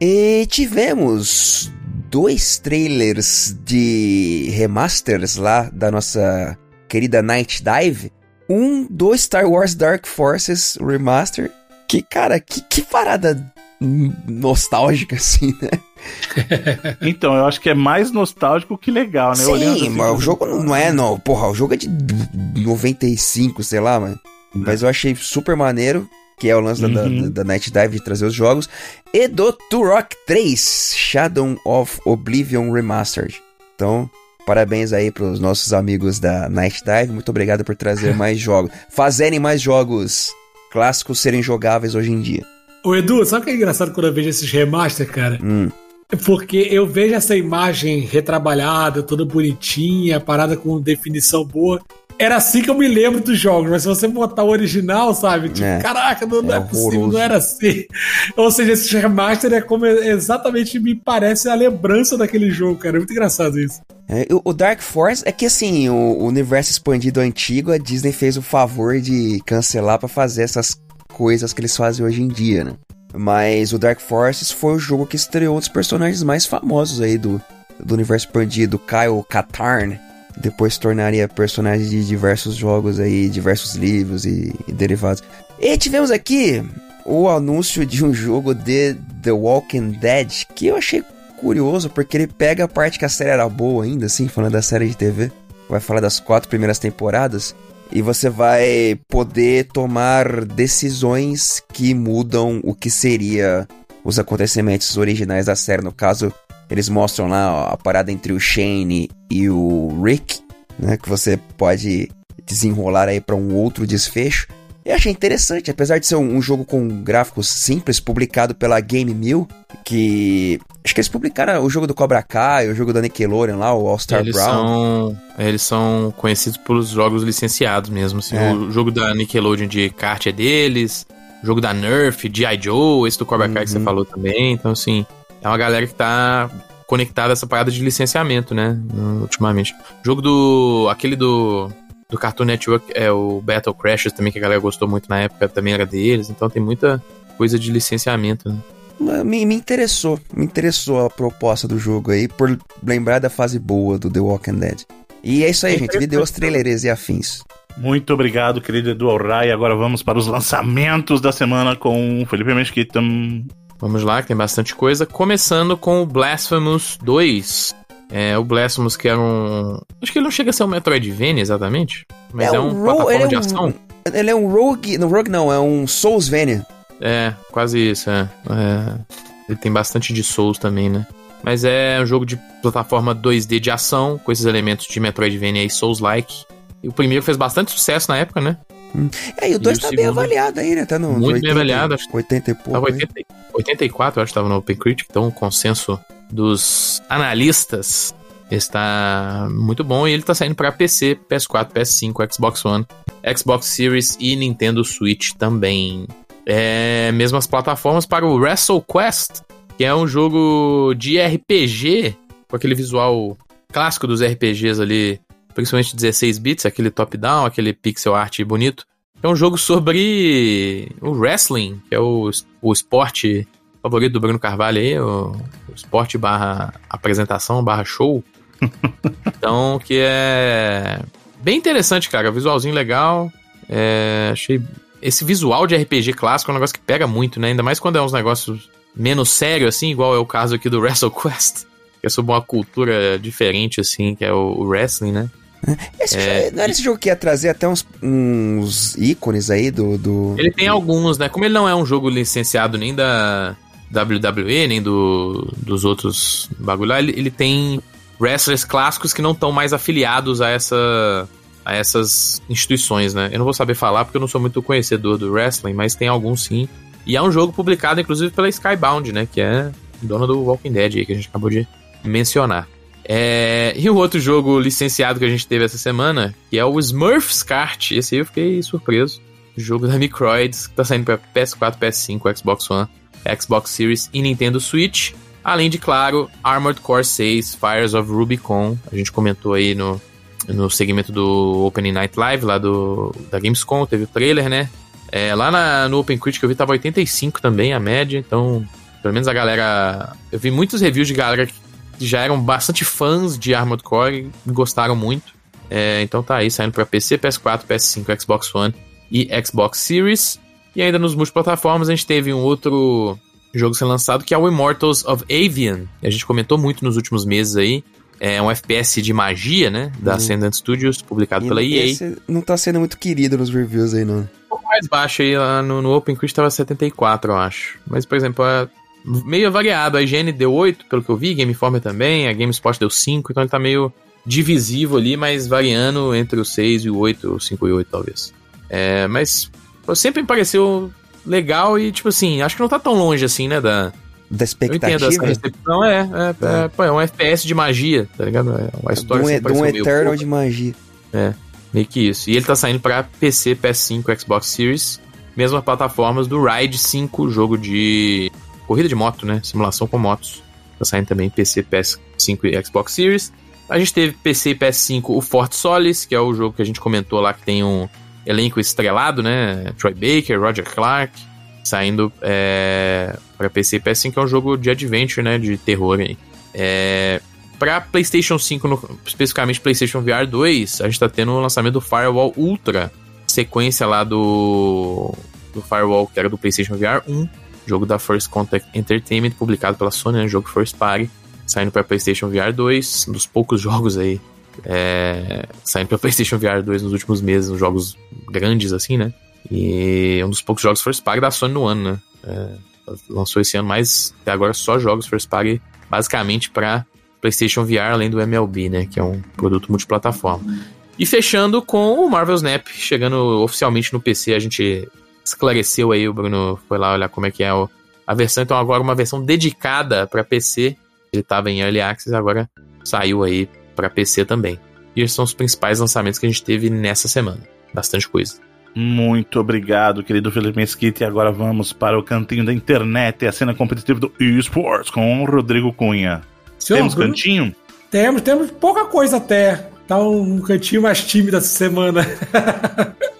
E tivemos dois trailers de remasters lá da nossa querida Night Dive. Um do Star Wars Dark Forces Remaster. Que, cara, que, que parada nostálgica, assim, né? então, eu acho que é mais nostálgico que legal, né? Sim, assim, mas o jogo não é, não. Porra, o jogo é de 95, sei lá, mano. Mas eu achei super maneiro, que é o lance uhum. da, da, da, Night Dive de trazer os jogos. E do Turok 3, Shadow of Oblivion Remastered. Então, parabéns aí pros nossos amigos da Night Dive. Muito obrigado por trazer mais jogos. Fazerem mais jogos clássicos serem jogáveis hoje em dia. Ô Edu, sabe o que é engraçado quando eu vejo esses remaster, cara? Hum. Porque eu vejo essa imagem retrabalhada, toda bonitinha, parada com definição boa. Era assim que eu me lembro dos jogos, mas se você botar o original, sabe? Tipo, é. caraca, não, não é, é possível, não era assim. Ou seja, esse remaster é como exatamente me parece a lembrança daquele jogo, cara. É muito engraçado isso. É, o Dark Force é que assim, o universo expandido antigo, a Disney fez o favor de cancelar para fazer essas coisas que eles fazem hoje em dia, né? Mas o Dark Forces foi o jogo que estreou dos personagens mais famosos aí do, do universo expandido, Kyle Katarn. Depois se tornaria personagem de diversos jogos aí, diversos livros e, e derivados. E tivemos aqui o anúncio de um jogo de The Walking Dead, que eu achei curioso, porque ele pega a parte que a série era boa ainda, assim, falando da série de TV. Vai falar das quatro primeiras temporadas e você vai poder tomar decisões que mudam o que seria os acontecimentos originais da série. No caso, eles mostram lá ó, a parada entre o Shane e o Rick, né, que você pode desenrolar aí para um outro desfecho. Eu achei interessante, apesar de ser um, um, jogo com gráficos simples, publicado pela Game Mill, que. Acho que eles publicaram o jogo do Cobra Kai, o jogo da Nickelodeon lá, o All Star eles Brown. São, eles são conhecidos pelos jogos licenciados mesmo. Assim, é. O jogo da Nickelodeon de kart é deles, o jogo da Nerf, G.I. Joe, esse do Cobra Kai que você uhum. falou também. Então, assim, é uma galera que tá conectada a essa parada de licenciamento, né? Ultimamente. O jogo do. aquele do do Cartoon Network é o Battle Crashers também, que a galera gostou muito na época, também era deles. Então tem muita coisa de licenciamento, né? Me, me interessou, me interessou a proposta do jogo aí, por lembrar da fase boa do The Walking Dead. E é isso aí, é gente. Video os trailers e afins. Muito obrigado, querido Edu Alray. Agora vamos para os lançamentos da semana com Felipe Mesquita. Vamos lá, que tem bastante coisa. Começando com o Blasphemous 2. É, o Blasphemous, que era um. Acho que ele não chega a ser um Metroidvania exatamente. Mas é, é um, um plataforma de é um, ação. Ele é um Rogue. Não, Rogue não, é um Soulsvania. É, quase isso, é. é. Ele tem bastante de Souls também, né? Mas é um jogo de plataforma 2D de ação, com esses elementos de Metroidvania e Souls-like. E o primeiro fez bastante sucesso na época, né? Hum. É, e o 2 tá segundo, bem avaliado aí, né? Tá no muito 80, bem avaliado. Acho, 80 e pouco. Tava 80, 84, eu acho que tava no Open Critic, então o consenso dos analistas está muito bom e ele está saindo para PC, PS4, PS5, Xbox One, Xbox Series e Nintendo Switch também. É, mesmas plataformas para o WrestleQuest, que é um jogo de RPG com aquele visual clássico dos RPGs ali, principalmente 16 bits, aquele top-down, aquele pixel art bonito. É um jogo sobre o wrestling, que é o, o esporte favorito do Bruno Carvalho aí, o, o esporte barra apresentação, barra show. então, que é bem interessante, cara. Visualzinho legal. É, achei. Esse visual de RPG clássico é um negócio que pega muito, né? Ainda mais quando é uns negócios menos sério, assim, igual é o caso aqui do WrestleQuest. Que é sobre uma cultura diferente, assim, que é o, o wrestling, né? Esse é, não era esse jogo que ia trazer até uns, uns ícones aí do, do. Ele tem alguns, né? Como ele não é um jogo licenciado nem da WWE, nem do, dos outros bagulho lá, ele, ele tem wrestlers clássicos que não estão mais afiliados a essa a essas instituições, né? Eu não vou saber falar porque eu não sou muito conhecedor do wrestling, mas tem alguns sim. E é um jogo publicado inclusive pela Skybound, né? Que é dona do Walking Dead aí, que a gente acabou de mencionar. É... E o outro jogo licenciado que a gente teve essa semana, que é o Smurfs Kart. Esse aí eu fiquei surpreso. O jogo da Microids, que tá saindo pra PS4, PS5, Xbox One. Xbox Series e Nintendo Switch. Além de, claro, Armored Core 6, Fires of Rubicon. A gente comentou aí no, no segmento do Opening Night Live, lá do, da Gamescom, teve o trailer, né? É, lá na, no Open Critic eu vi tava 85 também a média, então pelo menos a galera. Eu vi muitos reviews de galera que já eram bastante fãs de Armored Core e gostaram muito. É, então tá aí, saindo para PC, PS4, PS5, Xbox One e Xbox Series. E ainda nos multiplataformas a gente teve um outro jogo sendo lançado que é o Immortals of Avian. A gente comentou muito nos últimos meses aí. É um FPS de magia, né? Da Ascendant Studios, publicado e pela EA. Esse não tá sendo muito querido nos reviews aí, não. Um pouco mais baixo aí, lá no, no Open Quiz tava 74, eu acho. Mas, por exemplo, é meio variado. A IGN deu 8, pelo que eu vi, Game Informer também, a GameSpot deu 5, então ele tá meio divisivo ali, mas variando entre o 6 e o 8, o 5 e o 8, talvez. É, mas sempre me pareceu legal e, tipo assim, acho que não tá tão longe assim, né, da... Da expectativa? Eu entendo essa recepção, é, é, é. é, pô, é um FPS de magia, tá ligado? É uma história de um, de um Eternal de magia. É, meio que isso. E ele tá saindo pra PC, PS5, Xbox Series, mesmas plataformas do Ride 5, jogo de corrida de moto, né? Simulação com motos. Tá saindo também PC, PS5 e Xbox Series. A gente teve PC e PS5 o Fort Solis, que é o jogo que a gente comentou lá que tem um elenco estrelado, né? Troy Baker, Roger Clark, saindo é, para PC e PS5, é um jogo de adventure, né? De terror aí. É, para PlayStation 5, no, especificamente PlayStation VR 2, a gente tá tendo o lançamento do Firewall Ultra, sequência lá do, do Firewall que era do PlayStation VR 1, jogo da First Contact Entertainment, publicado pela Sony, né, jogo First Party, saindo para PlayStation VR 2, um dos poucos jogos aí é, saindo para PlayStation VR 2 nos últimos meses, jogos grandes assim, né? E um dos poucos jogos First Party da Sony no ano, né? É, lançou esse ano, mas até agora só jogos First Party basicamente para PlayStation VR, além do MLB, né? Que é um produto multiplataforma. E fechando com o Marvel Snap, chegando oficialmente no PC, a gente esclareceu aí, o Bruno foi lá olhar como é que é a versão. Então agora uma versão dedicada para PC. Ele estava em Early Access, agora saiu aí para PC também. E esses são os principais lançamentos que a gente teve nessa semana. Bastante coisa. Muito obrigado, querido Felipe Mesquita. E agora vamos para o cantinho da internet e a cena competitiva do eSports com o Rodrigo Cunha. Senhor, temos Bruno? cantinho? Temos, temos pouca coisa até. Tá um cantinho mais tímido essa semana.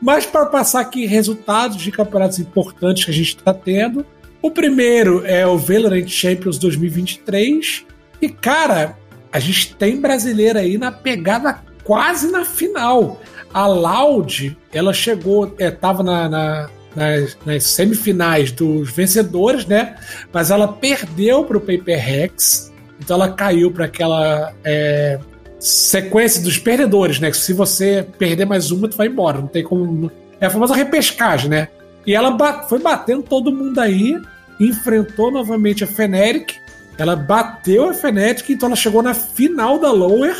Mas para passar aqui resultados de campeonatos importantes que a gente está tendo. O primeiro é o Valorant Champions 2023. E, cara, a gente tem brasileira aí na pegada quase na final. A Loud, ela chegou, é, tava na, na nas, nas, semifinais dos vencedores, né? Mas ela perdeu para o Paper Rex, então ela caiu para aquela é, sequência dos perdedores, né? Se você perder mais uma, tu vai embora. Não tem como. É a famosa repescagem, né? E ela foi batendo todo mundo aí, enfrentou novamente a Fnatic. Ela bateu a Fnatic, então ela chegou na final da Lower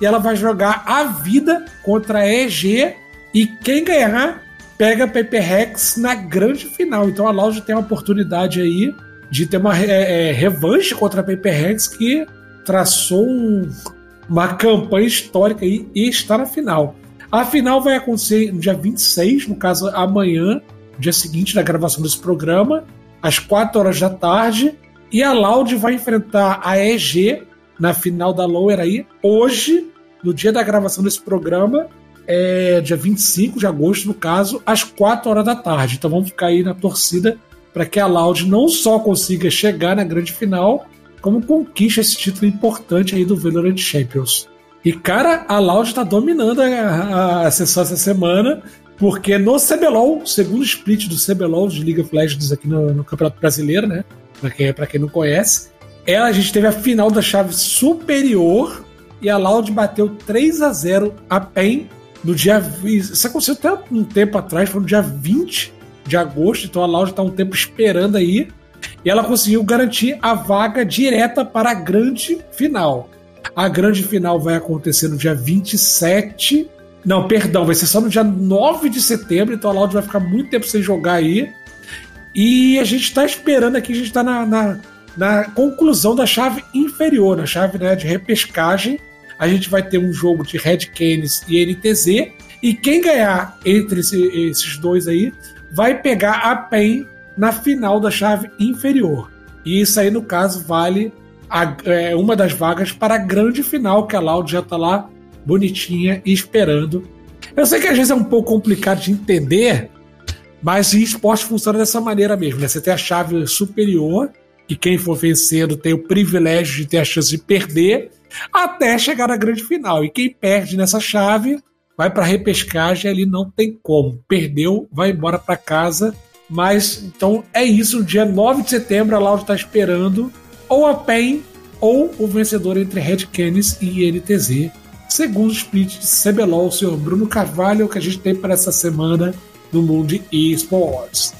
e ela vai jogar a vida contra a EG. E quem ganhar pega a Paper Rex na grande final. Então a Loud tem a oportunidade aí de ter uma é, é, revanche contra a Paper Rex que traçou um, uma campanha histórica aí e está na final. A final vai acontecer no dia 26, no caso amanhã, dia seguinte da gravação desse programa, às 4 horas da tarde. E a Loud vai enfrentar a EG na final da Lower aí, hoje, no dia da gravação desse programa, é dia 25 de agosto, no caso, às 4 horas da tarde. Então vamos ficar aí na torcida para que a Loud não só consiga chegar na grande final, como conquista esse título importante aí do Valorant Champions. E, cara, a Loud está dominando a, a, a, sessão essa semana, porque no CBLOL, segundo split do CBLOL de League of Legends aqui no, no Campeonato Brasileiro, né? Pra quem, quem não conhece, ela, a gente teve a final da chave superior e a Loud bateu 3 a 0 a PEN no dia. Isso aconteceu até um tempo atrás, foi no dia 20 de agosto, então a Loud está um tempo esperando aí e ela conseguiu garantir a vaga direta para a grande final. A grande final vai acontecer no dia 27. Não, perdão, vai ser só no dia 9 de setembro, então a Loud vai ficar muito tempo sem jogar aí. E a gente está esperando aqui, a gente está na, na, na, conclusão da chave inferior, na chave né, de repescagem. A gente vai ter um jogo de Red Canis e NTZ. E quem ganhar entre esse, esses dois aí vai pegar a PEN na final da chave inferior. E isso aí, no caso, vale a, é, uma das vagas para a grande final, que a Loud já está lá bonitinha e esperando. Eu sei que às vezes é um pouco complicado de entender, mas o esporte funciona dessa maneira mesmo. Né? Você tem a chave superior e quem for vencendo tem o privilégio de ter a chance de perder até chegar na grande final. E quem perde nessa chave vai para repescagem, ali não tem como. Perdeu, vai embora para casa. Mas então é isso, dia 9 de setembro a Loud está esperando ou a PEN ou o vencedor entre Red Canis e INTZ, segundo o split de CBLOL, o senhor Bruno Carvalho, que a gente tem para essa semana no mundo eSports.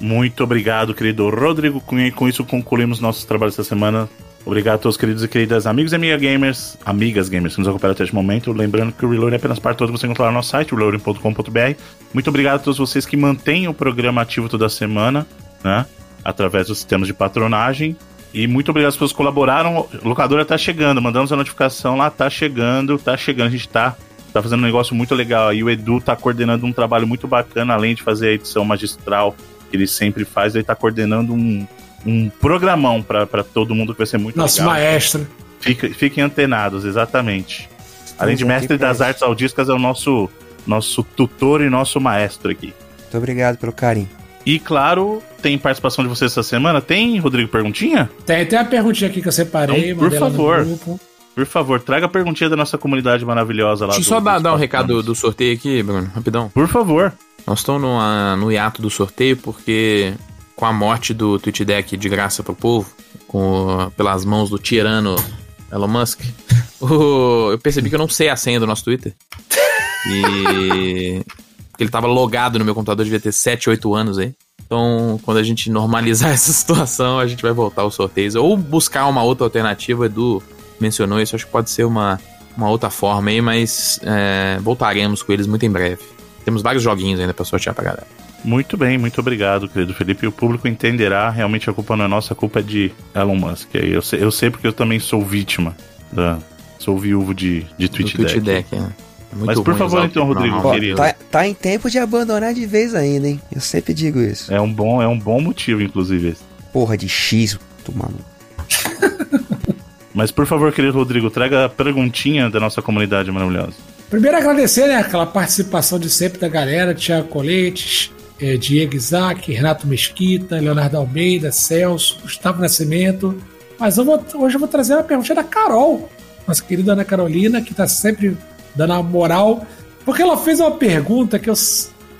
Muito obrigado, querido Rodrigo Cunha. Com isso concluímos nossos trabalhos essa semana. Obrigado a todos, queridos e queridas amigos e amigas gamers, amigas gamers que nos acompanham até este momento. Lembrando que o Reload é apenas parte toda você encontrar no nosso site, reloading.com.br. Muito obrigado a todos vocês que mantêm o programa ativo toda semana, né? Através dos sistemas de patronagem. E muito obrigado às pessoas que colaboraram. O locadora tá chegando, mandamos a notificação lá, tá chegando, tá chegando. A gente tá, tá fazendo um negócio muito legal aí. O Edu tá coordenando um trabalho muito bacana, além de fazer a edição magistral que ele sempre faz, ele tá coordenando um, um programão para todo mundo que vai ser muito Nosso legal. maestro. Fica, fiquem antenados, exatamente. Além de mestre das artes audísticas, é o nosso, nosso tutor e nosso maestro aqui. Muito obrigado pelo carinho. E claro, tem participação de vocês essa semana? Tem, Rodrigo, perguntinha? Tem, tem uma perguntinha aqui que eu separei. Então, por favor. Por favor, traga a perguntinha da nossa comunidade maravilhosa lá. Deixa eu só dar, dar um recado do sorteio aqui, Bruno, rapidão. Por favor. Nós estamos no, no hiato do sorteio porque com a morte do Twitch Deck de graça pro povo, com, pelas mãos do tirano Elon Musk, eu percebi que eu não sei a senha do nosso Twitter. E. Ele tava logado no meu computador, devia ter 7, 8 anos aí. Então, quando a gente normalizar essa situação, a gente vai voltar aos sorteios. Ou buscar uma outra alternativa. O Edu mencionou isso, acho que pode ser uma, uma outra forma aí, mas é, voltaremos com eles muito em breve. Temos vários joguinhos ainda pra sortear pra galera. Muito bem, muito obrigado, querido Felipe. E o público entenderá, realmente a culpa não é nossa, a culpa é de Elon Musk. Eu sei, eu sei porque eu também sou vítima, da, sou viúvo de, de Twitch Deck. Twitch Deck, é. É Mas por favor, então, Rodrigo, normal. querido. Tá, tá em tempo de abandonar de vez ainda, hein? Eu sempre digo isso. É um bom, é um bom motivo, inclusive. esse. Porra de X, tu maluco. Mas por favor, querido Rodrigo, traga a perguntinha da nossa comunidade maravilhosa. Primeiro agradecer, né, aquela participação de sempre da galera, Thiago Coletes, eh, Diego Isaac, Renato Mesquita, Leonardo Almeida, Celso, Gustavo Nascimento. Mas eu vou- hoje eu vou trazer uma pergunta da Carol, nossa querida Ana Carolina, que tá sempre dando a moral, porque ela fez uma pergunta que eu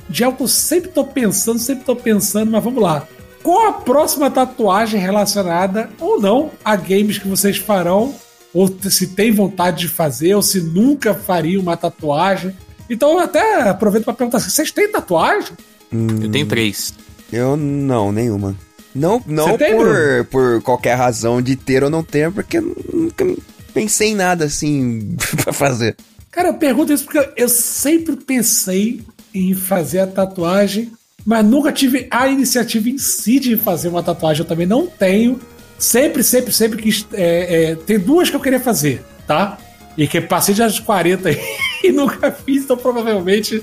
de algo que eu sempre tô pensando, sempre tô pensando, mas vamos lá. Qual a próxima tatuagem relacionada ou não a games que vocês farão ou se tem vontade de fazer, ou se nunca faria uma tatuagem. Então eu até aproveito para perguntar vocês têm tatuagem? Eu tenho três. Eu não, nenhuma. Não, não tem, por, por qualquer razão de ter ou não ter, porque eu nunca pensei em nada assim pra fazer. Cara, eu pergunto isso porque eu sempre pensei em fazer a tatuagem, mas nunca tive a iniciativa em si de fazer uma tatuagem. Eu também não tenho. Sempre, sempre, sempre quis. é, é, tem duas que eu queria fazer, tá? E que passei já dos 40 e nunca fiz, então provavelmente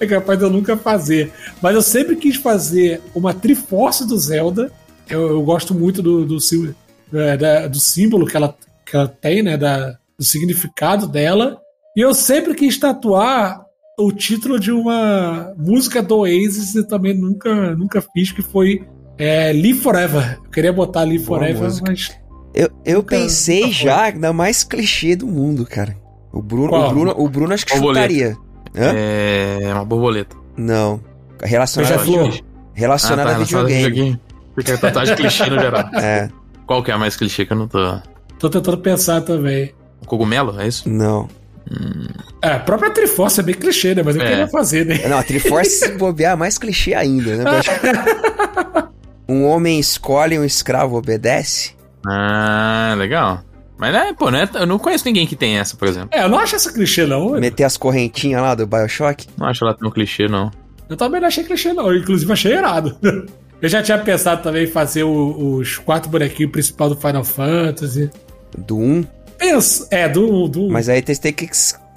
é capaz de eu nunca fazer. Mas eu sempre quis fazer uma Triforce do Zelda. Eu, eu gosto muito do, do, é, da- do símbolo que ela, que ela tem, né? Da, do significado dela. E eu sempre quis tatuar o título de uma música do Oasis e também nunca, nunca fiz, que foi é, Live Forever. Eu queria botar Live Boa Forever, música. mas. Eu, eu Nunca- pensei já na mais clichê do mundo, cara. O Bruno, Qual? o Bruno, o Bruno acho que Borboleta. chutaria. Hã? É uma borboleta. Não. Relacionado, Beija-flor. a, relacionado a relacionado a videogame. Porque é tatuagem clichê no geral. É, Qual que é a mais clichê que eu não tô... Tô tentando pensar também. O cogumelo, é isso? não. É, a própria Triforce é bem clichê, né? Mas eu É. queria fazer, né? Não, a Triforce se bobear é mais clichê ainda, né? Eu Um homem escolhe, um escravo obedece. Ah, legal. Mas, né, pô, né, eu não conheço ninguém que tem essa, por exemplo. É, eu não acho essa clichê, não. Meter as correntinhas lá do Bioshock. Não acho ela tão clichê, não. Eu também não achei clichê, não. Eu, inclusive, achei irado. Eu já tinha pensado também em fazer o- os quatro bonequinhos principal do Final Fantasy. Do 1. Pensa, é, do. do... Mas aí tem que,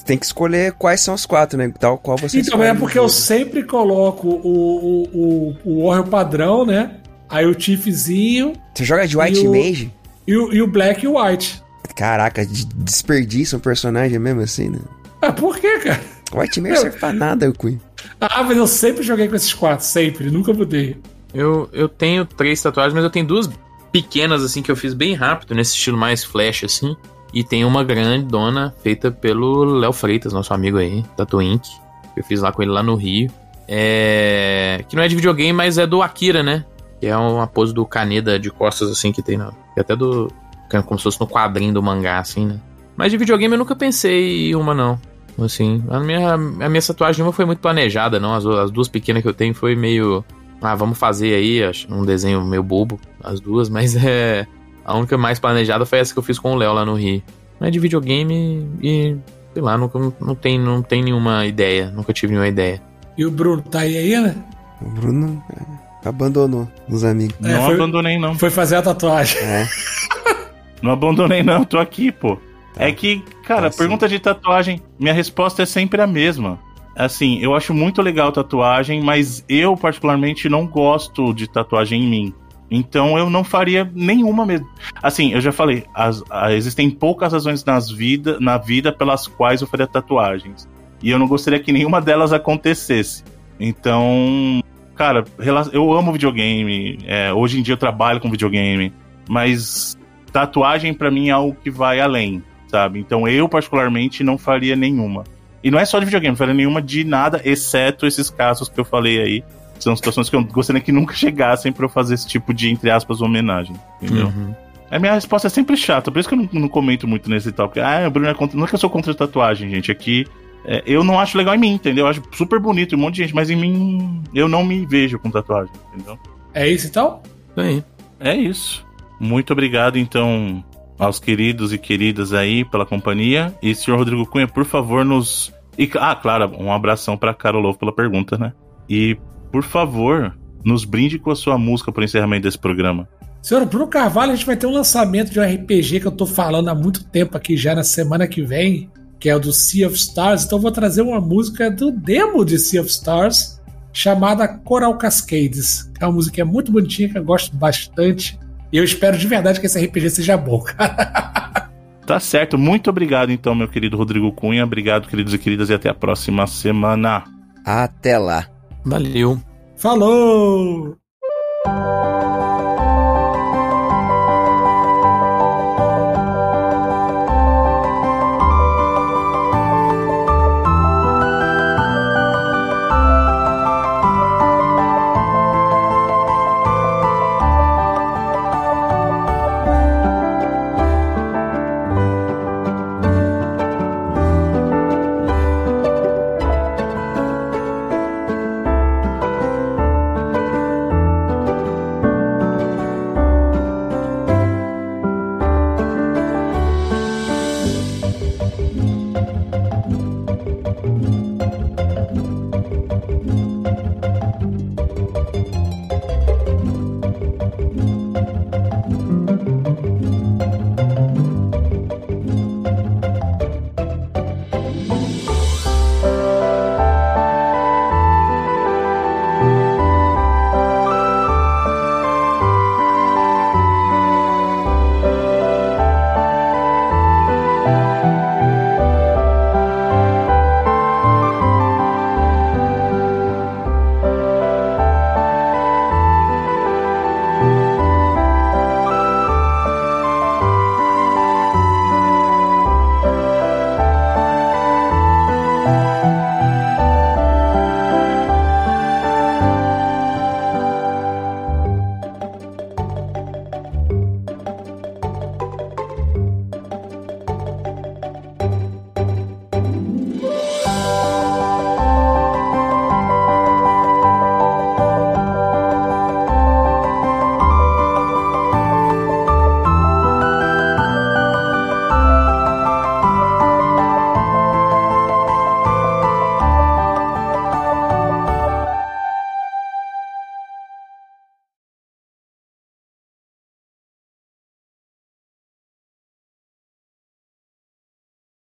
tem que escolher quais são os quatro, né? Tal qual você Então, é porque eu sempre coloco o, o, o, o Warrior padrão, né? Aí o Tiffzinho Você joga de White o- Mage? E o, e o Black e o White. Caraca, de- desperdiça um personagem mesmo assim, né? Ah, por quê, cara? White Eu- serve pra nada, Queen. Ah, mas eu sempre joguei com esses quatro, sempre, nunca mudei. Eu, eu tenho três tatuagens, mas eu tenho duas pequenas, assim, que eu fiz bem rápido, nesse estilo mais flash, assim. E tem uma grande dona feita pelo Léo Freitas, nosso amigo aí, da Twink. Eu fiz lá com ele lá no Rio. É... Que não é de videogame, mas é do Akira, né? Que é uma pose do Kaneda de costas, assim, que tem na. Que até do. É como se fosse no quadrinho do mangá, assim, né? Mas de videogame eu nunca pensei em uma, não. Assim, a minha, a minha tatuagem uma foi muito planejada, não. As, as duas pequenas que eu tenho foi meio. Ah, vamos fazer aí, um desenho meio bobo, as duas, mas é. A única mais planejada foi essa que eu fiz com o Léo lá no Rio. Mas de videogame e. Sei lá, nunca, não, tem, não tem nenhuma ideia. Nunca tive nenhuma ideia. E o Bruno tá aí ainda? O Bruno abandonou os amigos. É, não foi, abandonei, não. Foi fazer a tatuagem. É. não abandonei, não. Tô aqui, pô. É que, cara, tá pergunta de tatuagem, minha resposta é sempre a mesma. Assim, eu acho muito legal tatuagem, mas eu particularmente não gosto de tatuagem em mim. Então eu não faria nenhuma mesmo. Assim, eu já falei, as, as, existem poucas razões nas vida, na vida pelas quais eu faria tatuagens. E eu não gostaria que nenhuma delas acontecesse. Então, cara, eu amo videogame. É, hoje em dia eu trabalho com videogame. Mas tatuagem para mim é algo que vai além, sabe? Então eu, particularmente, não faria nenhuma. E não é só de videogame, não faria nenhuma de nada, exceto esses casos que eu falei aí. São situações que eu gostaria que nunca chegassem para eu fazer esse tipo de, entre aspas, homenagem. Entendeu? Uhum. A minha resposta é sempre chata, por isso que eu não, não comento muito nesse tópico. Ah, o Bruno é contra. Não é que eu sou contra tatuagem, gente. Aqui é, eu não acho legal em mim, entendeu? Eu acho super bonito um monte de gente, mas em mim eu não me vejo com tatuagem, entendeu? É isso então? É, é isso. Muito obrigado, então, aos queridos e queridas aí pela companhia. E, senhor Rodrigo Cunha, por favor, nos. E, ah, claro, um abração pra Carol pela pergunta, né? E, por favor, nos brinde com a sua música para o encerramento desse programa. Senhor Bruno Carvalho, a gente vai ter um lançamento de um RPG que eu tô falando há muito tempo aqui já na semana que vem, que é o do Sea of Stars. Então eu vou trazer uma música do demo de Sea of Stars, chamada Coral Cascades. É uma música que é muito bonitinha, que eu gosto bastante. E eu espero de verdade que esse RPG seja bom, Tá certo. Muito obrigado, então, meu querido Rodrigo Cunha. Obrigado, queridos e queridas, e até a próxima semana. Até lá. Valeu. Falou!